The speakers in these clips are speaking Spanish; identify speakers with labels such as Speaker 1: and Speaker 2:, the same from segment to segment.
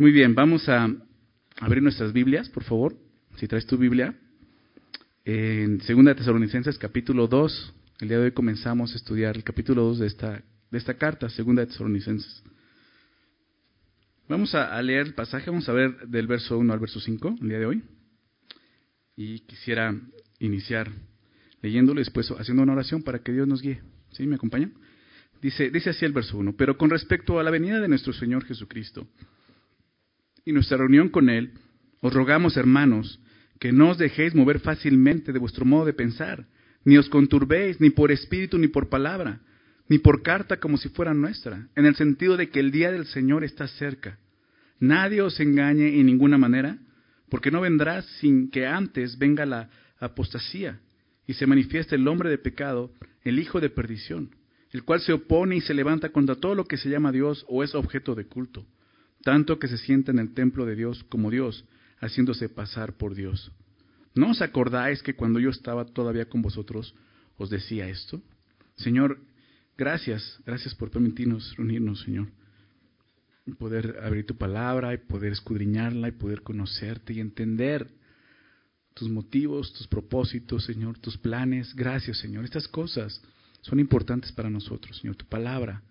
Speaker 1: Muy bien, vamos a abrir nuestras Biblias, por favor. Si traes tu Biblia. En 2 Tesalonicenses capítulo 2. El día de hoy comenzamos a estudiar el capítulo 2 de esta, de esta carta, 2 Tesalonicenses. Vamos a, leer el pasaje, vamos a ver del verso 1 al verso 5 el día de hoy. Y quisiera iniciar leyéndolo y después haciendo una oración para que Dios nos guíe. ¿Sí? ¿Me acompañan? Dice, dice así el verso 1. Pero con respecto a la venida de nuestro Señor Jesucristo, y nuestra reunión con Él, os rogamos, hermanos, que no os dejéis mover fácilmente de vuestro modo de pensar, ni os conturbéis, ni por espíritu, ni por palabra, ni por carta como si fuera nuestra, en el sentido de que el día del Señor está cerca. Nadie os engañe en ninguna manera, porque no vendrá sin que antes venga la apostasía y se manifieste el hombre de pecado, el hijo de perdición, el cual se opone y se levanta contra todo lo que se llama Dios o es objeto de culto tanto que se sienta en el templo de Dios como Dios, haciéndose pasar por Dios. ¿No os acordáis que cuando yo estaba todavía con vosotros os decía esto? Señor, gracias, gracias por permitirnos reunirnos, Señor. Y poder abrir tu palabra y poder escudriñarla y poder conocerte y entender tus motivos, tus propósitos, Señor, tus planes. Gracias, Señor. Estas cosas son importantes para nosotros, Señor. Tu palabra,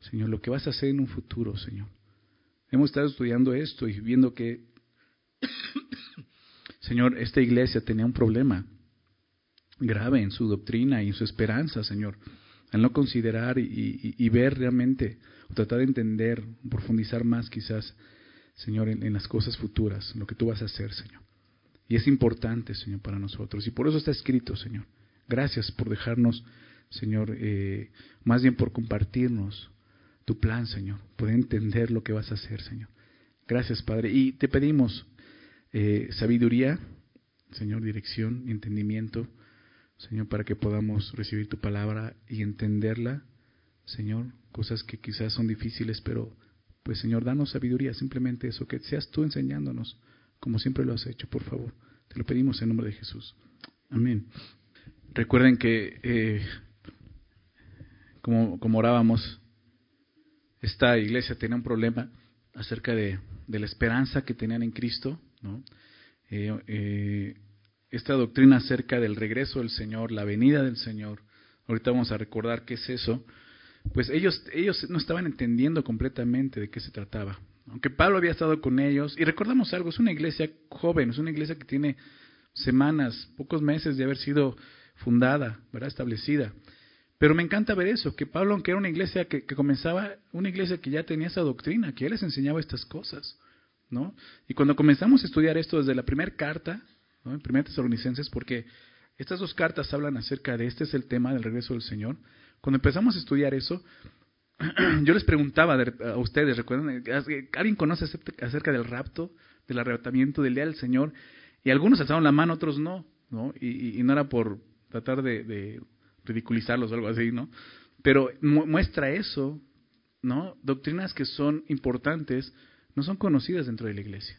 Speaker 1: Señor, lo que vas a hacer en un futuro, Señor. Hemos estado estudiando esto y viendo que, Señor, esta iglesia tenía un problema grave en su doctrina y en su esperanza, Señor, al no considerar y, ver realmente, o tratar de entender, profundizar más quizás, Señor, en, las cosas futuras, lo que tú vas a hacer, Señor. Y es importante, Señor, para nosotros. Y por eso está escrito, Señor. Gracias por dejarnos, Señor, eh, más bien por compartirnos tu plan, Señor, poder entender lo que vas a hacer, Señor. Gracias, Padre. Y te pedimos eh, sabiduría, Señor, dirección, entendimiento, Señor, para que podamos recibir tu palabra y entenderla, Señor, cosas que quizás son difíciles, pero pues Señor, danos sabiduría, simplemente eso, que seas tú enseñándonos, como siempre lo has hecho, por favor. Te lo pedimos en nombre de Jesús. Amén. Recuerden que, eh, como, como orábamos, esta iglesia tenía un problema acerca de, la esperanza que tenían en Cristo, ¿no? Eh, eh, esta doctrina acerca del regreso del Señor, la venida del Señor, ahorita vamos a recordar qué es eso, pues ellos, ellos no estaban entendiendo completamente de qué se trataba. Aunque Pablo había estado con ellos, y recordamos algo, es una iglesia joven, es una iglesia que tiene semanas, pocos meses de haber sido fundada, ¿verdad? establecida. Pero me encanta ver eso, que Pablo, aunque era una iglesia que, comenzaba, una iglesia que ya tenía esa doctrina, que él les enseñaba estas cosas, ¿no? Y cuando comenzamos a estudiar esto desde la primera carta, ¿no? en Primera Tesalonicenses, porque estas dos cartas hablan acerca de este es el tema del regreso del Señor. Cuando empezamos a estudiar eso, yo les preguntaba a ustedes, ¿recuerdan? ¿Alguien conoce acerca del rapto, del arrebatamiento, del día del Señor? Y algunos alzaron la mano, otros no, ¿no? Y, no era por tratar de ridiculizarlos o algo así, ¿no? Pero muestra eso, ¿no? Doctrinas que son importantes no son conocidas dentro de la iglesia.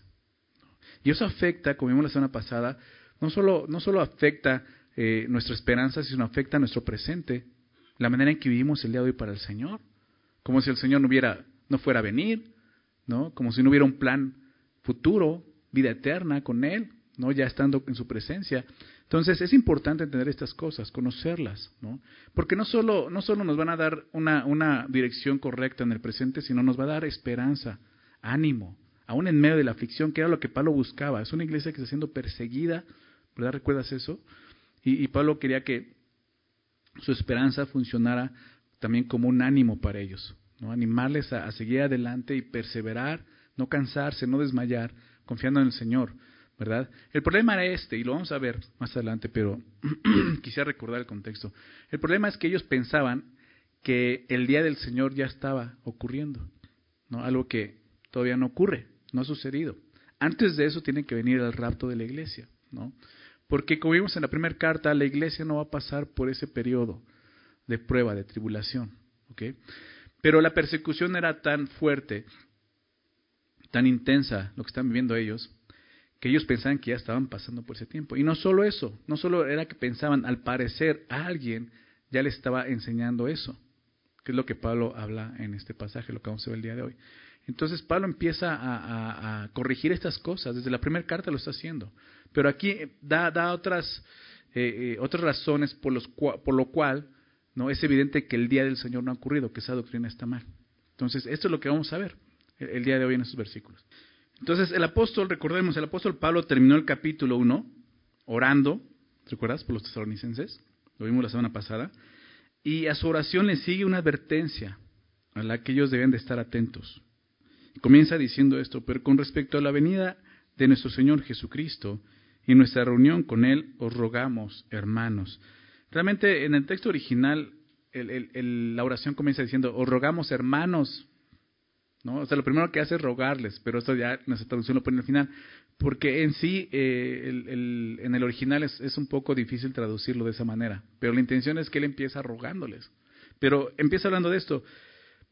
Speaker 1: Y eso afecta, como vimos la semana pasada, no solo, no solo afecta eh, nuestra esperanza, sino afecta nuestro presente, la manera en que vivimos el día de hoy para el Señor. Como si el Señor no, hubiera, no fuera a venir, ¿no? Como si no hubiera un plan futuro, vida eterna con Él, ¿no? Ya estando en su presencia. Entonces es importante entender estas cosas, conocerlas, ¿no? Porque no solo, no solo nos van a dar una, una dirección correcta en el presente, sino nos va a dar esperanza, ánimo, aún en medio de la aflicción, que era lo que Pablo buscaba. Es una iglesia que está siendo perseguida, ¿verdad? ¿Recuerdas eso? Y, Pablo quería que su esperanza funcionara también como un ánimo para ellos, ¿no? Animarles a seguir adelante y perseverar, no cansarse, no desmayar, confiando en el Señor. ¿Verdad? El problema era este, y lo vamos a ver más adelante, pero quisiera recordar el contexto. El problema es que ellos pensaban que el día del Señor ya estaba ocurriendo, ¿no? Algo que todavía no ocurre, no ha sucedido. Antes de eso tiene que venir el rapto de la iglesia, ¿no? Porque como vimos en la primera carta, la iglesia no va a pasar por ese periodo de prueba, de tribulación, ¿ok? Pero la persecución era tan fuerte, tan intensa, lo que están viviendo ellos, que ellos pensaban que ya estaban pasando por ese tiempo. Y no solo eso, no solo era que pensaban, al parecer alguien ya les estaba enseñando eso, que es lo que Pablo habla en este pasaje, lo que vamos a ver el día de hoy. Entonces Pablo empieza a, corregir estas cosas, desde la primera carta lo está haciendo, pero aquí da, da otras, eh, eh, otras razones por, los, por lo cual no es evidente que el día del Señor no ha ocurrido, que esa doctrina está mal. Entonces, esto es lo que vamos a ver el, día de hoy en estos versículos. Entonces, el apóstol, recordemos, el apóstol Pablo terminó el capítulo 1 orando, ¿te recuerdas? Por los tesalonicenses, lo vimos la semana pasada, y a su oración le sigue una advertencia a la que ellos deben de estar atentos. Comienza diciendo esto, pero con respecto a la venida de nuestro Señor Jesucristo y nuestra reunión con Él, os rogamos, hermanos. Realmente en el texto original la oración comienza diciendo, os rogamos, hermanos. ¿No? O sea, lo primero que hace es rogarles, pero esto ya nuestra traducción lo pone al final, porque en sí eh, en el original es, un poco difícil traducirlo de esa manera, pero la intención es que él empieza rogándoles. Pero empieza hablando de esto,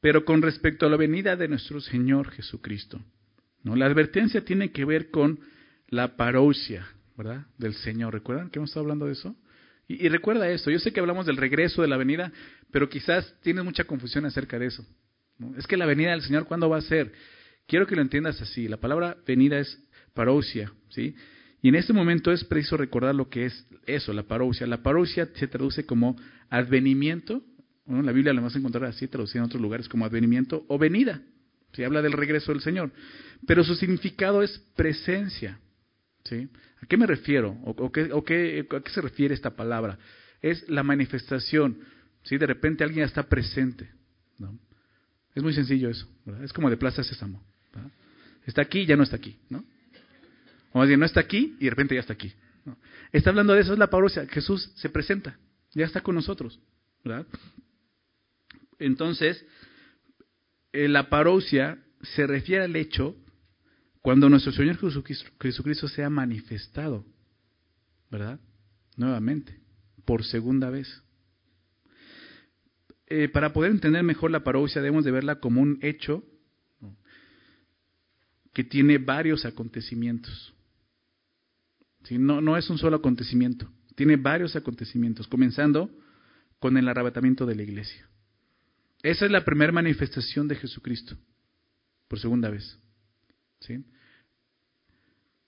Speaker 1: pero con respecto a la venida de nuestro Señor Jesucristo. ¿no? La advertencia tiene que ver con la parousia, ¿verdad? Del Señor. ¿Recuerdan que hemos estado hablando de eso? Y, recuerda esto, yo sé que hablamos del regreso de la venida, pero quizás tienes mucha confusión acerca de eso. Es que la venida del Señor, ¿cuándo va a ser? Quiero que lo entiendas así. La palabra venida es parousia, ¿sí? Y en este momento es preciso recordar lo que es eso, la parousia. La parousia se traduce como advenimiento la Biblia la vamos a encontrar así traducida en otros lugares como advenimiento o venida. Se habla del regreso del Señor. Pero su significado es presencia. ¿sí? ¿A qué me refiero? ¿O, a qué se refiere esta palabra? Es la manifestación. ¿sí? De repente alguien está presente. ¿no? Es muy sencillo eso. Es como de Plaza Sésamo. Está aquí y ya no está aquí. ¿no? O más bien, no está aquí y de repente ya está aquí. Está hablando de eso, es la parosia. Jesús se presenta, ya está con nosotros. ¿verdad? Entonces, eh, la parousia se refiere al hecho cuando nuestro Señor Jesucristo, se ha manifestado, ¿verdad? Nuevamente, por segunda vez. Eh, para poder entender mejor la parousia debemos de verla como un hecho que tiene varios acontecimientos. No, no es un solo acontecimiento, tiene varios acontecimientos, comenzando con el arrebatamiento de la iglesia. Esa es la primera manifestación de Jesucristo, por segunda vez. ¿Sí?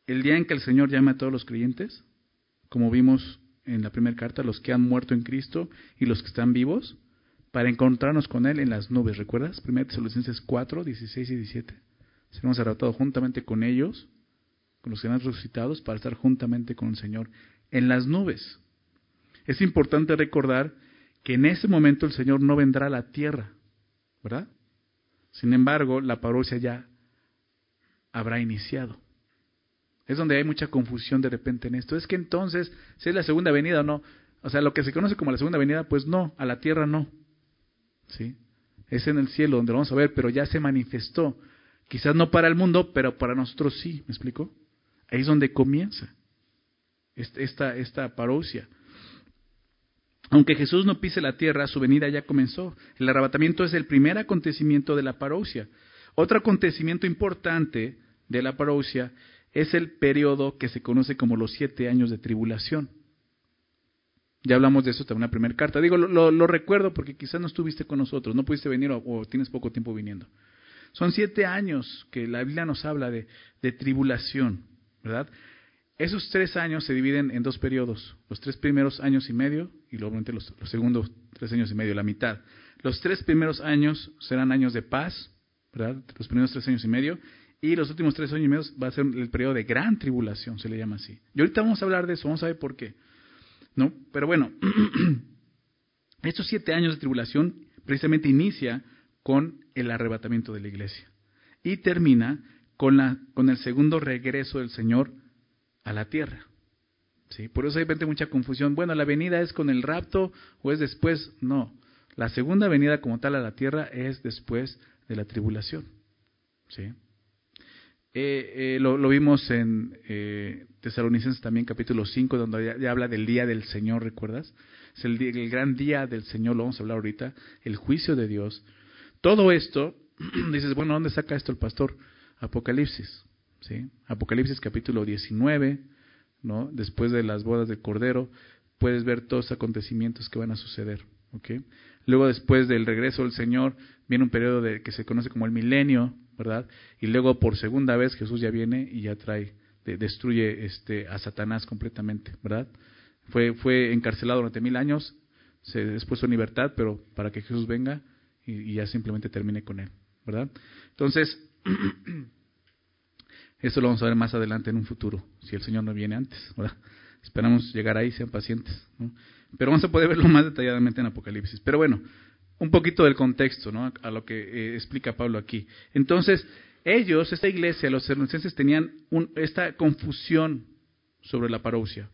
Speaker 1: El día en que el Señor llame a todos los creyentes, como vimos en la primera carta, los que han muerto en Cristo y los que están vivos, para encontrarnos con Él en las nubes. ¿Recuerdas? 1 Tesalonicenses 4, 16 y 17. Seremos arrebatados juntamente con ellos, con los que han resucitados, para estar juntamente con el Señor en las nubes. Es importante recordar que en ese momento el Señor no vendrá a la tierra, ¿verdad? Sin embargo, la parousia ya habrá iniciado. Es donde hay mucha confusión de repente en esto. Es que entonces, si es la segunda venida o no, o sea, lo que se conoce como la segunda venida, pues no, a la tierra no. ¿Sí? Es en el cielo donde lo vamos a ver, pero ya se manifestó. Quizás no para el mundo, pero para nosotros sí, ¿me explico? Ahí es donde comienza esta, esta parousia. Aunque Jesús no pise la tierra, su venida ya comenzó. El arrebatamiento es el primer acontecimiento de la parousia. Otro acontecimiento importante de la parousia es el periodo que se conoce como los siete años de tribulación. Ya hablamos de eso en la primera carta. Digo, lo, recuerdo porque quizás no estuviste con nosotros, no pudiste venir o, tienes poco tiempo viniendo. Son siete años que la Biblia nos habla de, de tribulación, ¿verdad? Esos tres años se dividen en dos periodos, los tres primeros años y medio y luego los, los segundos tres años y medio, la mitad. Los tres primeros años serán años de paz, ¿verdad? Los primeros tres años y medio, y los últimos tres años y medio va a ser el periodo de gran tribulación, se le llama así. Y ahorita vamos a hablar de eso, vamos a ver por qué. ¿No? Pero bueno, estos siete años de tribulación precisamente inicia con el arrebatamiento de la iglesia y termina con, la, con el segundo regreso del Señor a la tierra. ¿Sí? Por eso hay mucha confusión. Bueno, ¿la venida es con el rapto o es después? No. La segunda venida como tal a la tierra es después de la tribulación. ¿Sí? Eh, eh, lo, vimos en eh, Tesalonicenses también, capítulo 5, donde ya, habla del día del Señor, ¿recuerdas? Es el, el, gran día del Señor, lo vamos a hablar ahorita, el juicio de Dios. Todo esto, dices, bueno, ¿dónde saca esto el pastor? Apocalipsis. ¿sí? Apocalipsis capítulo 19, ¿no? Después de las bodas del Cordero, puedes ver todos los acontecimientos que van a suceder, ¿ok? Luego después del regreso del Señor viene un periodo de, que se conoce como el milenio, ¿verdad? Y luego por segunda vez Jesús ya viene y ya trae, destruye este, a Satanás completamente, ¿verdad? Fue, fue encarcelado durante mil años, se después en libertad, pero para que Jesús venga y, ya simplemente termine con él, ¿verdad? Entonces, Eso lo vamos a ver más adelante en un futuro, si el Señor no viene antes. ¿verdad? Esperamos llegar ahí, sean pacientes. Pero vamos a poder verlo más detalladamente en Apocalipsis. Pero bueno, un poquito del contexto ¿no? a lo que eh, explica Pablo aquí. Entonces, ellos, esta iglesia, los cernucenses, tenían esta confusión sobre la parousia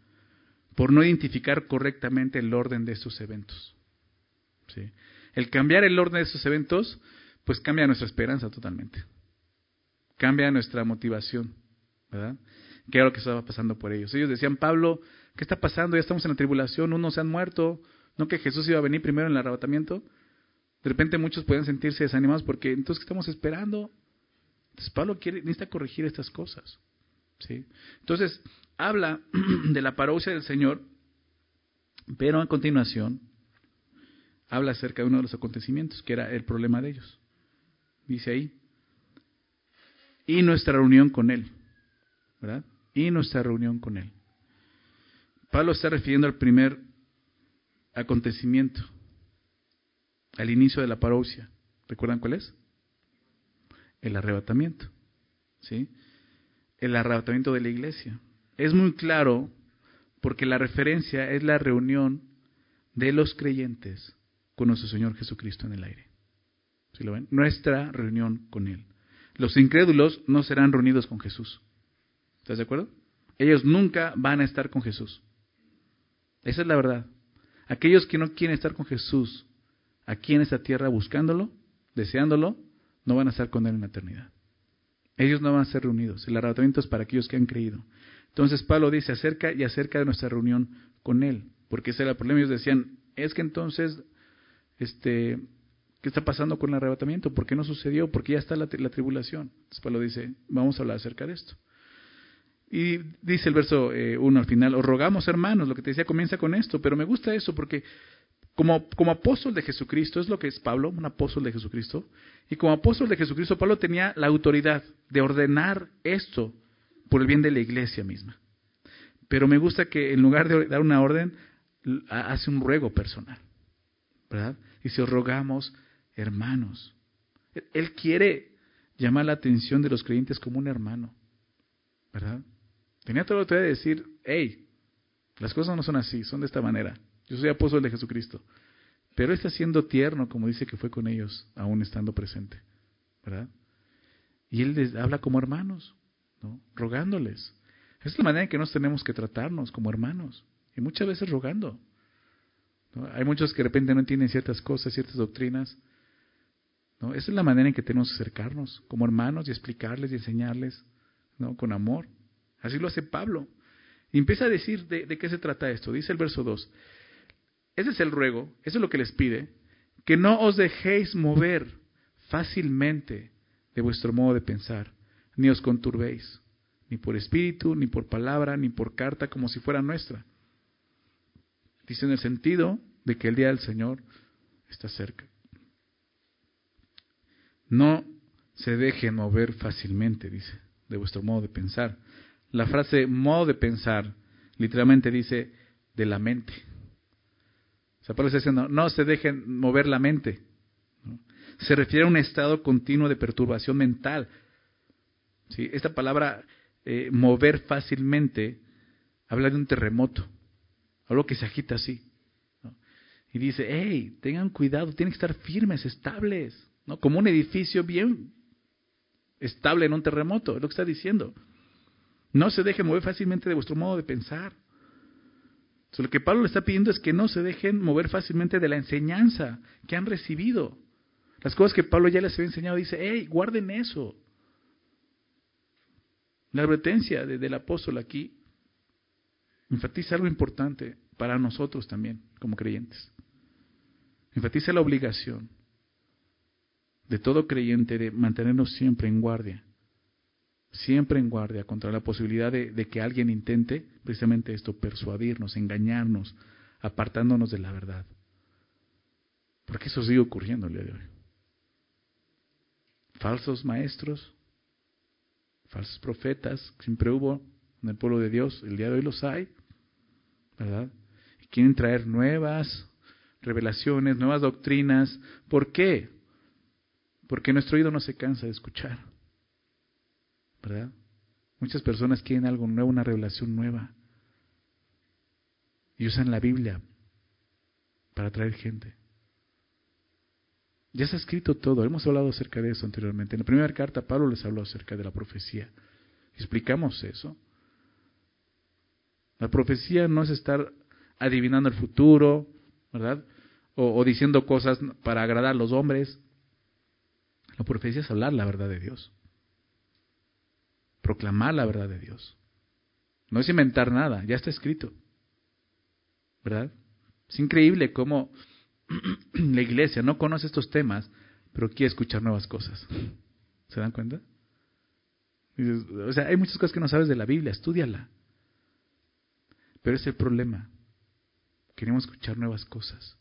Speaker 1: por no identificar correctamente el orden de estos eventos. ¿Sí? El cambiar el orden de estos eventos, pues cambia nuestra esperanza totalmente cambia nuestra motivación, ¿verdad? ¿Qué era lo que estaba pasando por ellos? Ellos decían, Pablo, ¿qué está pasando? Ya estamos en la tribulación, unos se han muerto, ¿no que Jesús iba a venir primero en el arrebatamiento? De repente muchos pueden sentirse desanimados porque entonces ¿qué estamos esperando? Entonces Pablo quiere, necesita corregir estas cosas. ¿sí? Entonces, habla de la parousia del Señor, pero a continuación habla acerca de uno de los acontecimientos, que era el problema de ellos. Dice ahí, y nuestra reunión con Él. ¿Verdad? Y nuestra reunión con Él. Pablo está refiriendo al primer acontecimiento, al inicio de la parousia. ¿Recuerdan cuál es? El arrebatamiento. ¿Sí? El arrebatamiento de la iglesia. Es muy claro porque la referencia es la reunión de los creyentes con nuestro Señor Jesucristo en el aire. ¿Sí lo ven? Nuestra reunión con Él. Los incrédulos no serán reunidos con Jesús. ¿Estás de acuerdo? Ellos nunca van a estar con Jesús. Esa es la verdad. Aquellos que no quieren estar con Jesús aquí en esta tierra buscándolo, deseándolo, no van a estar con Él en la eternidad. Ellos no van a ser reunidos. El arrebatamiento es para aquellos que han creído. Entonces Pablo dice acerca y acerca de nuestra reunión con Él, porque ese era el problema. Ellos decían, es que entonces este, ¿Qué está pasando con el arrebatamiento? ¿Por qué no sucedió? ¿Por qué ya está la, tribulación? Entonces Pablo dice, vamos a hablar acerca de esto. Y dice el verso 1 eh, al final, os rogamos hermanos, lo que te decía comienza con esto, pero me gusta eso porque como, apóstol de Jesucristo, es lo que es Pablo, un apóstol de Jesucristo, y como apóstol de Jesucristo, Pablo tenía la autoridad de ordenar esto por el bien de la iglesia misma. Pero me gusta que en lugar de dar una orden, hace un ruego personal, ¿verdad? Y os rogamos hermanos. Él quiere llamar la atención de los creyentes como un hermano, ¿verdad? Tenía toda la autoridad de decir, hey, las cosas no son así, son de esta manera. Yo soy apóstol de Jesucristo. Pero está siendo tierno, como dice que fue con ellos, aún estando presente, ¿verdad? Y él les habla como hermanos, ¿no? Rogándoles. Es la manera en que nos tenemos que tratarnos como hermanos. Y muchas veces rogando. Hay muchos que de repente no entienden ciertas cosas, ciertas doctrinas, esa es la manera en que tenemos que acercarnos como hermanos y explicarles y enseñarles ¿no? con amor. Así lo hace Pablo. Y empieza a decir de, qué se trata esto. Dice el verso 2. Ese es el ruego, eso es lo que les pide, que no os dejéis mover fácilmente de vuestro modo de pensar, ni os conturbéis, ni por espíritu, ni por palabra, ni por carta, como si fuera nuestra. Dice en el sentido de que el día del Señor está cerca. No se dejen mover fácilmente, dice, de vuestro modo de pensar. La frase modo de pensar literalmente dice de la mente. O sea, Pablo está diciendo, no se dejen mover la mente. Se refiere a un estado continuo de perturbación mental. ¿Sí? Esta palabra eh, mover fácilmente habla de un terremoto, algo que se agita así. Y dice, hey, tengan cuidado, tienen que estar firmes, estables. ¿no? Como un edificio bien estable en un terremoto, es lo que está diciendo. No se dejen mover fácilmente de vuestro modo de pensar. Lo que Pablo le está pidiendo es que no se dejen mover fácilmente de la enseñanza que han recibido. Las cosas que Pablo ya les había enseñado, dice, hey, guarden eso. La advertencia del apóstol aquí enfatiza algo importante para nosotros también, como creyentes. Enfatiza la obligación de todo creyente de mantenernos siempre en guardia, siempre en guardia contra la posibilidad de, que alguien intente precisamente esto, persuadirnos, engañarnos, apartándonos de la verdad. Porque eso sigue ocurriendo el día de hoy. falsos maestros, falsos profetas, siempre hubo en el pueblo de Dios, el día de hoy los hay, ¿verdad? Y quieren traer nuevas revelaciones, nuevas doctrinas. ¿Por qué? Porque nuestro oído no se cansa de escuchar, ¿verdad? Muchas personas quieren algo nuevo, una revelación nueva. Y usan la Biblia para atraer gente. Ya se ha escrito todo, hemos hablado acerca de eso anteriormente. En la primera carta Pablo les habló acerca de la profecía. Explicamos eso. La profecía no es estar adivinando el futuro, ¿verdad? O, o, diciendo cosas para agradar a los hombres. La profecía es hablar la verdad de Dios. Proclamar la verdad de Dios. No es inventar nada, ya está escrito. ¿Verdad? Es increíble cómo la iglesia no conoce estos temas, pero quiere escuchar nuevas cosas. ¿Se dan cuenta? O sea, hay muchas cosas que no sabes de la Biblia, estudiala. Pero es el problema. Queremos escuchar nuevas cosas.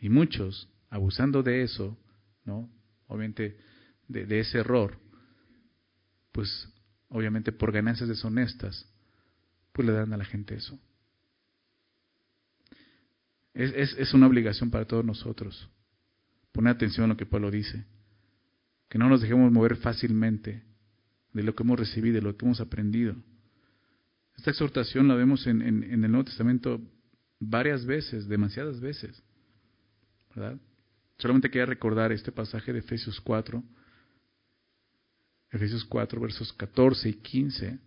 Speaker 1: Y muchos, abusando de eso, ¿no? Obviamente de, de ese error, pues obviamente por ganancias deshonestas, pues le dan a la gente eso. Es, es, es, una obligación para todos nosotros. Poner atención a lo que Pablo dice. Que no nos dejemos mover fácilmente de lo que hemos recibido, de lo que hemos aprendido. Esta exhortación la vemos en, en, el Nuevo Testamento varias veces, demasiadas veces. ¿Verdad? Solamente quería recordar este pasaje de Efesios 4, Efesios 4, versos 14 y 15.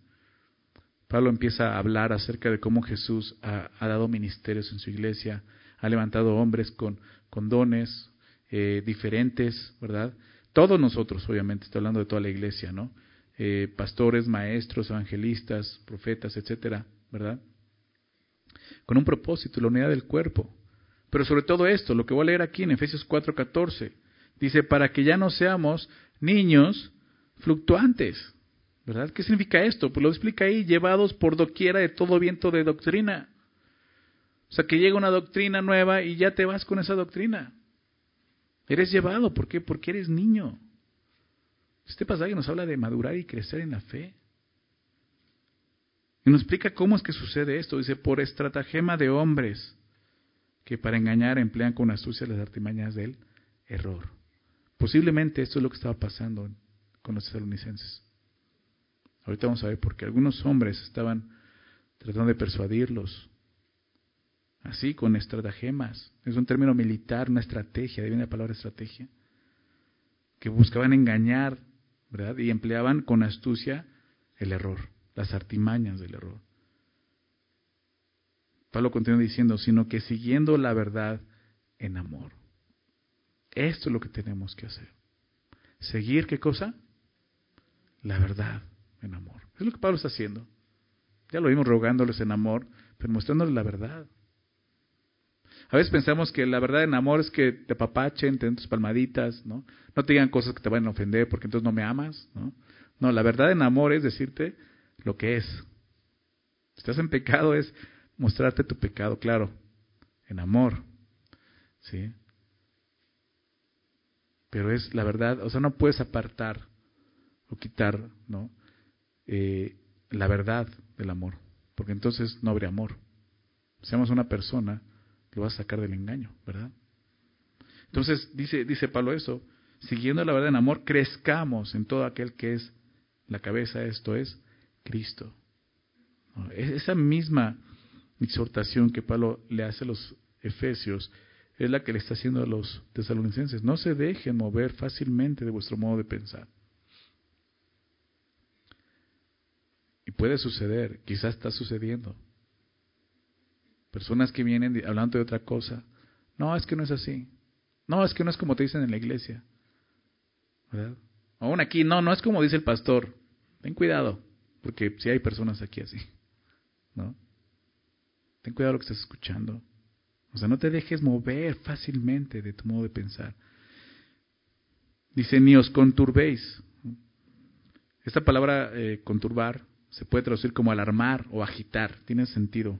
Speaker 1: Pablo empieza a hablar acerca de cómo Jesús ha, dado ministerios en su iglesia, ha levantado hombres con, con dones eh, diferentes, ¿verdad? Todos nosotros, obviamente, estoy hablando de toda la iglesia, ¿no? Eh, pastores, maestros, evangelistas, profetas, etcétera, ¿verdad? Con un propósito, la unidad del cuerpo. Pero sobre todo esto, lo que voy a leer aquí en Efesios 4:14, dice, para que ya no seamos niños fluctuantes, ¿verdad? ¿Qué significa esto? Pues lo explica ahí, llevados por doquiera de todo viento de doctrina. O sea, que llega una doctrina nueva y ya te vas con esa doctrina. Eres llevado, ¿por qué? Porque eres niño. Este pasaje nos habla de madurar y crecer en la fe. Y nos explica cómo es que sucede esto. Dice, por estratagema de hombres que para engañar emplean con astucia las artimañas del error. Posiblemente esto es lo que estaba pasando con los tesalonicenses. Ahorita vamos a ver porque algunos hombres estaban tratando de persuadirlos. Así, con estratagemas. Es un término militar, una estrategia, viene la palabra estrategia. Que buscaban engañar, ¿verdad? Y empleaban con astucia el error, las artimañas del error. Pablo continúa diciendo, sino que siguiendo la verdad en amor. Esto es lo que tenemos que hacer. Seguir qué cosa? La verdad en amor. Es lo que Pablo está haciendo. Ya lo vimos rogándoles en amor, pero mostrándoles la verdad. A veces pensamos que la verdad en amor es que te apapachen, te den tus palmaditas, ¿no? No te digan cosas que te van a ofender porque entonces no me amas, ¿no? No, la verdad en amor es decirte lo que es. Si estás en pecado es mostrarte tu pecado, claro, en amor, ¿sí? Pero es la verdad, o sea, no puedes apartar o quitar, ¿no? Eh, la verdad del amor, porque entonces no habría amor. Si Seamos una persona, lo vas a sacar del engaño, ¿verdad? Entonces dice, dice Pablo eso, siguiendo la verdad en amor, crezcamos en todo aquel que es la cabeza, esto es Cristo. Esa misma exhortación que Pablo le hace a los efesios es la que le está haciendo a los tesalonicenses. No se dejen mover fácilmente de vuestro modo de pensar. Puede suceder, quizás está sucediendo. Personas que vienen hablando de otra cosa. No, es que no es así. No, es que no es como te dicen en la iglesia. ¿Verdad? Aún aquí, no, no es como dice el pastor. Ten cuidado, porque si hay personas aquí así. ¿No? Ten cuidado lo que estás escuchando. O sea, no te dejes mover fácilmente de tu modo de pensar. Dice, ni os conturbéis. Esta palabra eh, conturbar se puede traducir como alarmar o agitar, tiene sentido.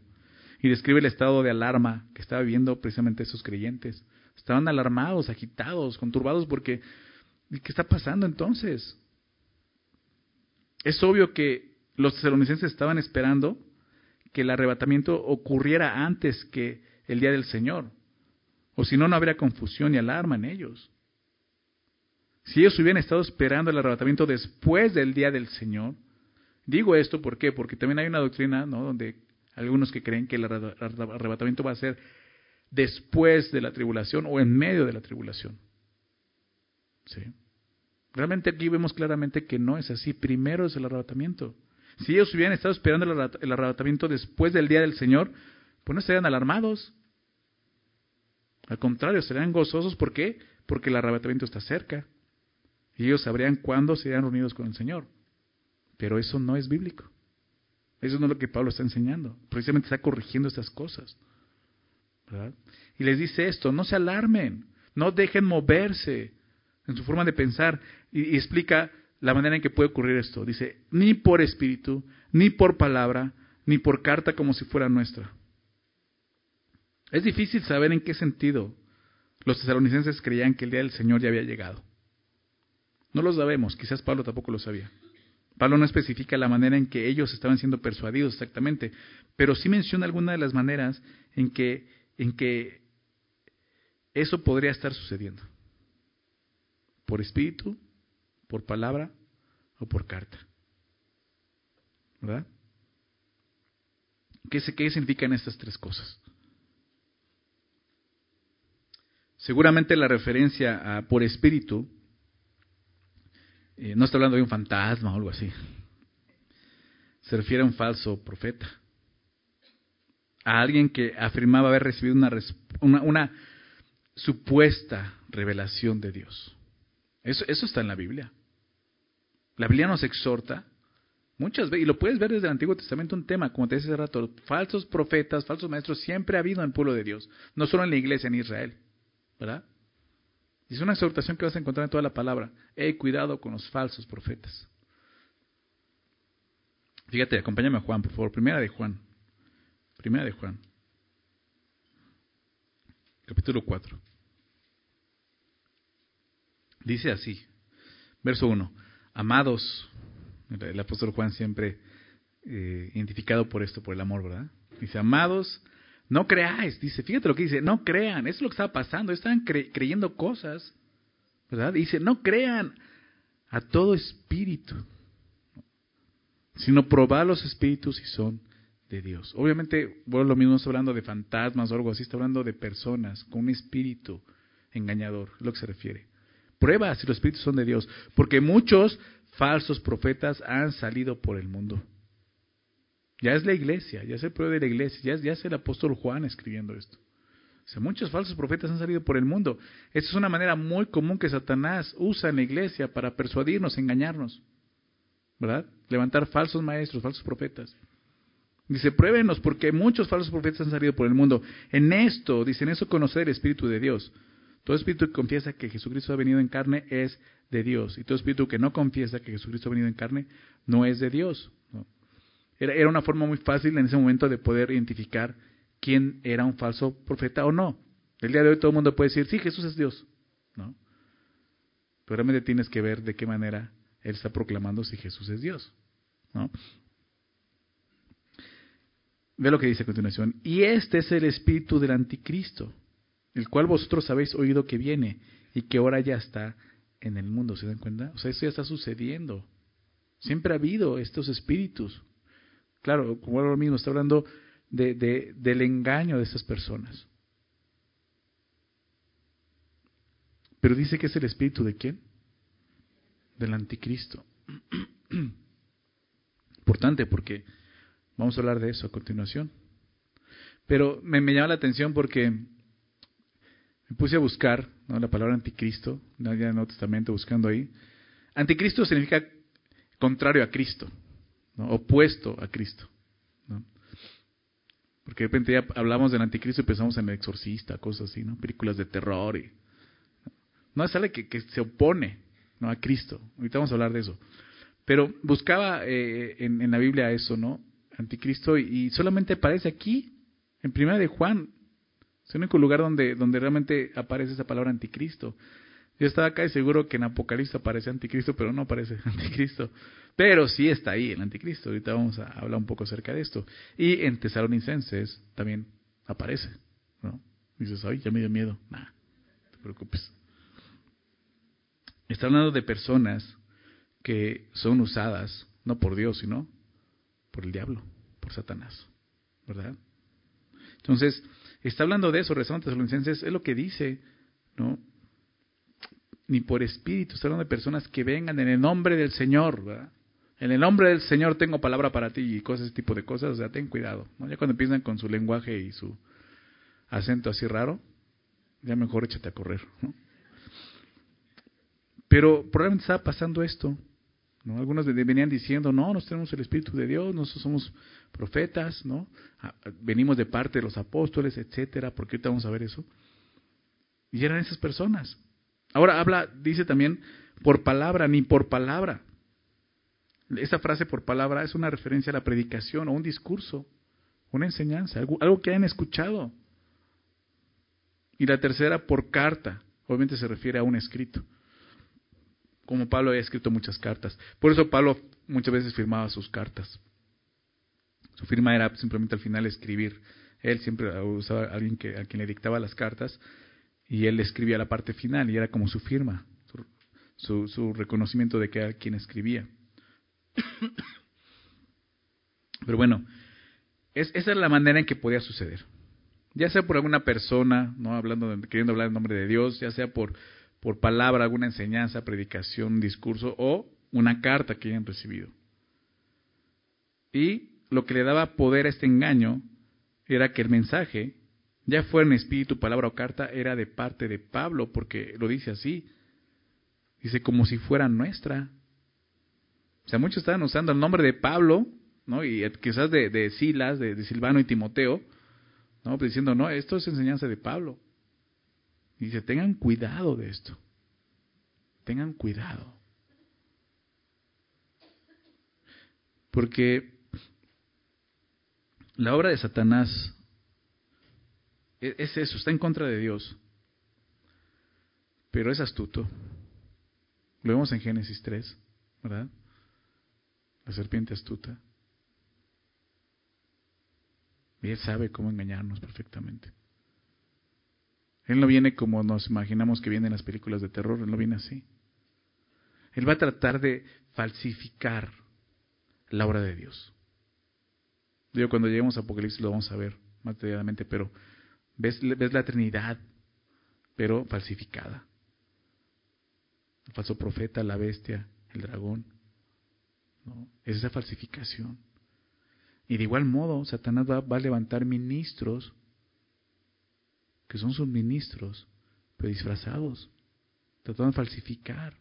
Speaker 1: Y describe el estado de alarma que estaba viviendo precisamente esos creyentes. Estaban alarmados, agitados, conturbados porque ¿Y qué está pasando entonces? Es obvio que los tesalonicenses estaban esperando que el arrebatamiento ocurriera antes que el día del Señor. O si no, no habría confusión y alarma en ellos. Si ellos hubieran estado esperando el arrebatamiento después del día del Señor, digo esto ¿por qué? porque también hay una doctrina donde algunos que creen que el arrebatamiento va a ser después de la tribulación o en medio de la tribulación. ¿Sí? Realmente aquí vemos claramente que no es así. Primero es el arrebatamiento. Si ellos hubieran estado esperando el arrebatamiento después del día del Señor, pues no estarían alarmados. Al contrario, serían gozosos. ¿Por qué? Porque el arrebatamiento está cerca. Y ellos sabrían cuándo serían reunidos con el Señor. Pero eso no es bíblico. Eso no es lo que Pablo está enseñando. Precisamente está corrigiendo estas cosas. Y les dice esto, no se alarmen, no dejen moverse en su forma de pensar. Y, explica la manera en que puede ocurrir esto. Dice, ni por espíritu, ni por palabra, ni por carta como si fuera nuestra. Es difícil saber en qué sentido los tesalonicenses creían que el día del Señor ya había llegado. No lo sabemos, quizás Pablo tampoco lo sabía. Pablo no especifica la manera en que ellos estaban siendo persuadidos exactamente, pero sí menciona alguna de las maneras en que, en que eso podría estar sucediendo. Por espíritu, por palabra o por carta. ¿Verdad? ¿Qué, qué significan estas tres cosas? Seguramente la referencia a por espíritu eh, no está hablando de un fantasma o algo así. Se refiere a un falso profeta. A alguien que afirmaba haber recibido una, supuesta revelación de Dios. Eso, eso está en la Biblia. La Biblia nos exhorta muchas veces, y lo puedes ver desde el Antiguo Testamento, un tema, como te decía hace rato, falsos profetas, falsos maestros, siempre ha habido en el pueblo de Dios, no solo en la iglesia en Israel, ¿verdad? Es una exhortación que vas a encontrar en toda la palabra. Hey, cuidado con los falsos profetas. Fíjate, acompáñame a Juan, por favor. Primera de Juan. Primera de Juan. Capítulo 4. Dice así, verso 1. Amados, el apóstol Juan siempre eh, identificado por esto, por el amor, ¿verdad? Dice, amados, no creáis, dice, fíjate lo que dice, no crean, eso es lo que estaba pasando, estaban creyendo cosas, ¿verdad? Dice, no crean a todo espíritu, sino probar los espíritus si son de Dios. Obviamente, bueno, lo mismo está hablando de fantasmas o algo así, está hablando de personas con un espíritu engañador, es lo que se refiere. Prueba si los espíritus son de Dios, porque muchos falsos profetas han salido por el mundo. Ya es la iglesia, ya es el de la iglesia, ya es, el apóstol Juan escribiendo esto. O muchos falsos profetas han salido por el mundo. Esta es una manera muy común que Satanás usa en la iglesia para persuadirnos, engañarnos. ¿Verdad? Levantar falsos maestros, falsos profetas. Dice, pruébenos porque muchos falsos profetas han salido por el mundo. En esto, dice, en eso conocer el Espíritu de Dios. Todo espíritu que confiesa que Jesucristo ha venido en carne es de Dios. Y todo espíritu que no confiesa que Jesucristo ha venido en carne no es de Dios. Era, una forma muy fácil en ese momento de poder identificar quién era un falso profeta o no. El día de hoy todo el mundo puede decir, sí, Jesús es Dios. ¿no? Pero realmente tienes que ver de qué manera Él está proclamando si Jesús es Dios. ¿no? Ve lo que dice a continuación. Y este es el espíritu del anticristo, el cual vosotros habéis oído que viene y que ahora ya está en el mundo. ¿Se dan cuenta? O sea, esto ya está sucediendo. Siempre ha habido estos espíritus. Claro, como ahora mismo, está hablando de, de, del engaño de esas personas. Pero dice que es el espíritu de quién? Del anticristo. Importante porque vamos a hablar de eso a continuación. Pero me, llama la atención porque me puse a buscar la palabra anticristo, ya en el Testamento buscando ahí. Anticristo significa contrario a Cristo opuesto a Cristo. Porque de repente ya hablamos del anticristo y pensamos en el exorcista, cosas así, ¿no? Películas de terror. Y, no, es alguien que, se opone ¿no? a Cristo. Ahorita vamos a hablar de eso. Pero buscaba eh, en, la Biblia eso, ¿no? Anticristo y, solamente aparece aquí, en Primera de Juan. Es el único lugar donde, donde realmente aparece esa palabra anticristo. Yo estaba acá y seguro que en Apocalipsis aparece anticristo, pero no aparece anticristo. Pero sí está ahí el anticristo. Ahorita vamos a hablar un poco acerca de esto. Y en Tesalonicenses también aparece. ¿no? dices, ay, ya me dio miedo. Nah, no te preocupes. Está hablando de personas que son usadas no por Dios, sino por el diablo, por Satanás. ¿Verdad? Entonces, está hablando de eso, rezando Tesalonicenses, es lo que dice, ¿no? Ni por espíritu, está hablando de personas que vengan en el nombre del Señor, ¿verdad? En el nombre del Señor tengo palabra para ti y cosas, ese tipo de cosas, o sea, ten cuidado, ¿no? Ya cuando empiezan con su lenguaje y su acento así raro, ya mejor échate a correr, ¿no? Pero probablemente estaba pasando esto, ¿no? Algunos venían diciendo, no, nosotros tenemos el Espíritu de Dios, nosotros somos profetas, ¿no? Ah, venimos de parte de los apóstoles, etcétera, porque ahorita vamos a ver eso. Y eran esas personas. Ahora habla, dice también, por palabra, ni por palabra. Esa frase por palabra es una referencia a la predicación o un discurso, una enseñanza, algo, algo que hayan escuchado. Y la tercera por carta, obviamente se refiere a un escrito como Pablo había escrito muchas cartas. Por eso Pablo muchas veces firmaba sus cartas. Su firma era simplemente al final escribir. Él siempre usaba a alguien que, a quien le dictaba las cartas y él escribía la parte final y era como su firma, su, reconocimiento de que era quien escribía. Pero bueno, es, esa es la manera en que podía suceder. Ya sea por alguna persona, no hablando queriendo hablar en nombre de Dios, ya sea por por palabra alguna enseñanza, predicación, discurso o una carta que hayan recibido. Y lo que le daba poder a este engaño era que el mensaje, ya fuera en espíritu, palabra o carta, era de parte de Pablo, porque lo dice así. Dice como si fuera nuestra. O sea, muchos estaban usando el nombre de Pablo, ¿no? Y quizás de, Silas, de, Silvano y Timoteo, ¿no? Pues diciendo, no, esto es enseñanza de Pablo. Dice, tengan cuidado de esto. Tengan cuidado. Porque la obra de Satanás es eso, está en contra de Dios. Pero es astuto. Lo vemos en Génesis 3, ¿verdad? La serpiente astuta. Y él sabe cómo engañarnos perfectamente. Él no viene como nos imaginamos que vienen las películas de terror, Él no viene así. Él va a tratar de falsificar la obra de Dios. Digo, cuando lleguemos a Apocalipsis lo vamos a ver más detalladamente, pero ves, ves la Trinidad, pero falsificada. El falso profeta, la bestia, el dragón. ¿no? Es esa falsificación. Y de igual modo, Satanás va, va a levantar ministros que son sus ministros, pero disfrazados, tratando de falsificar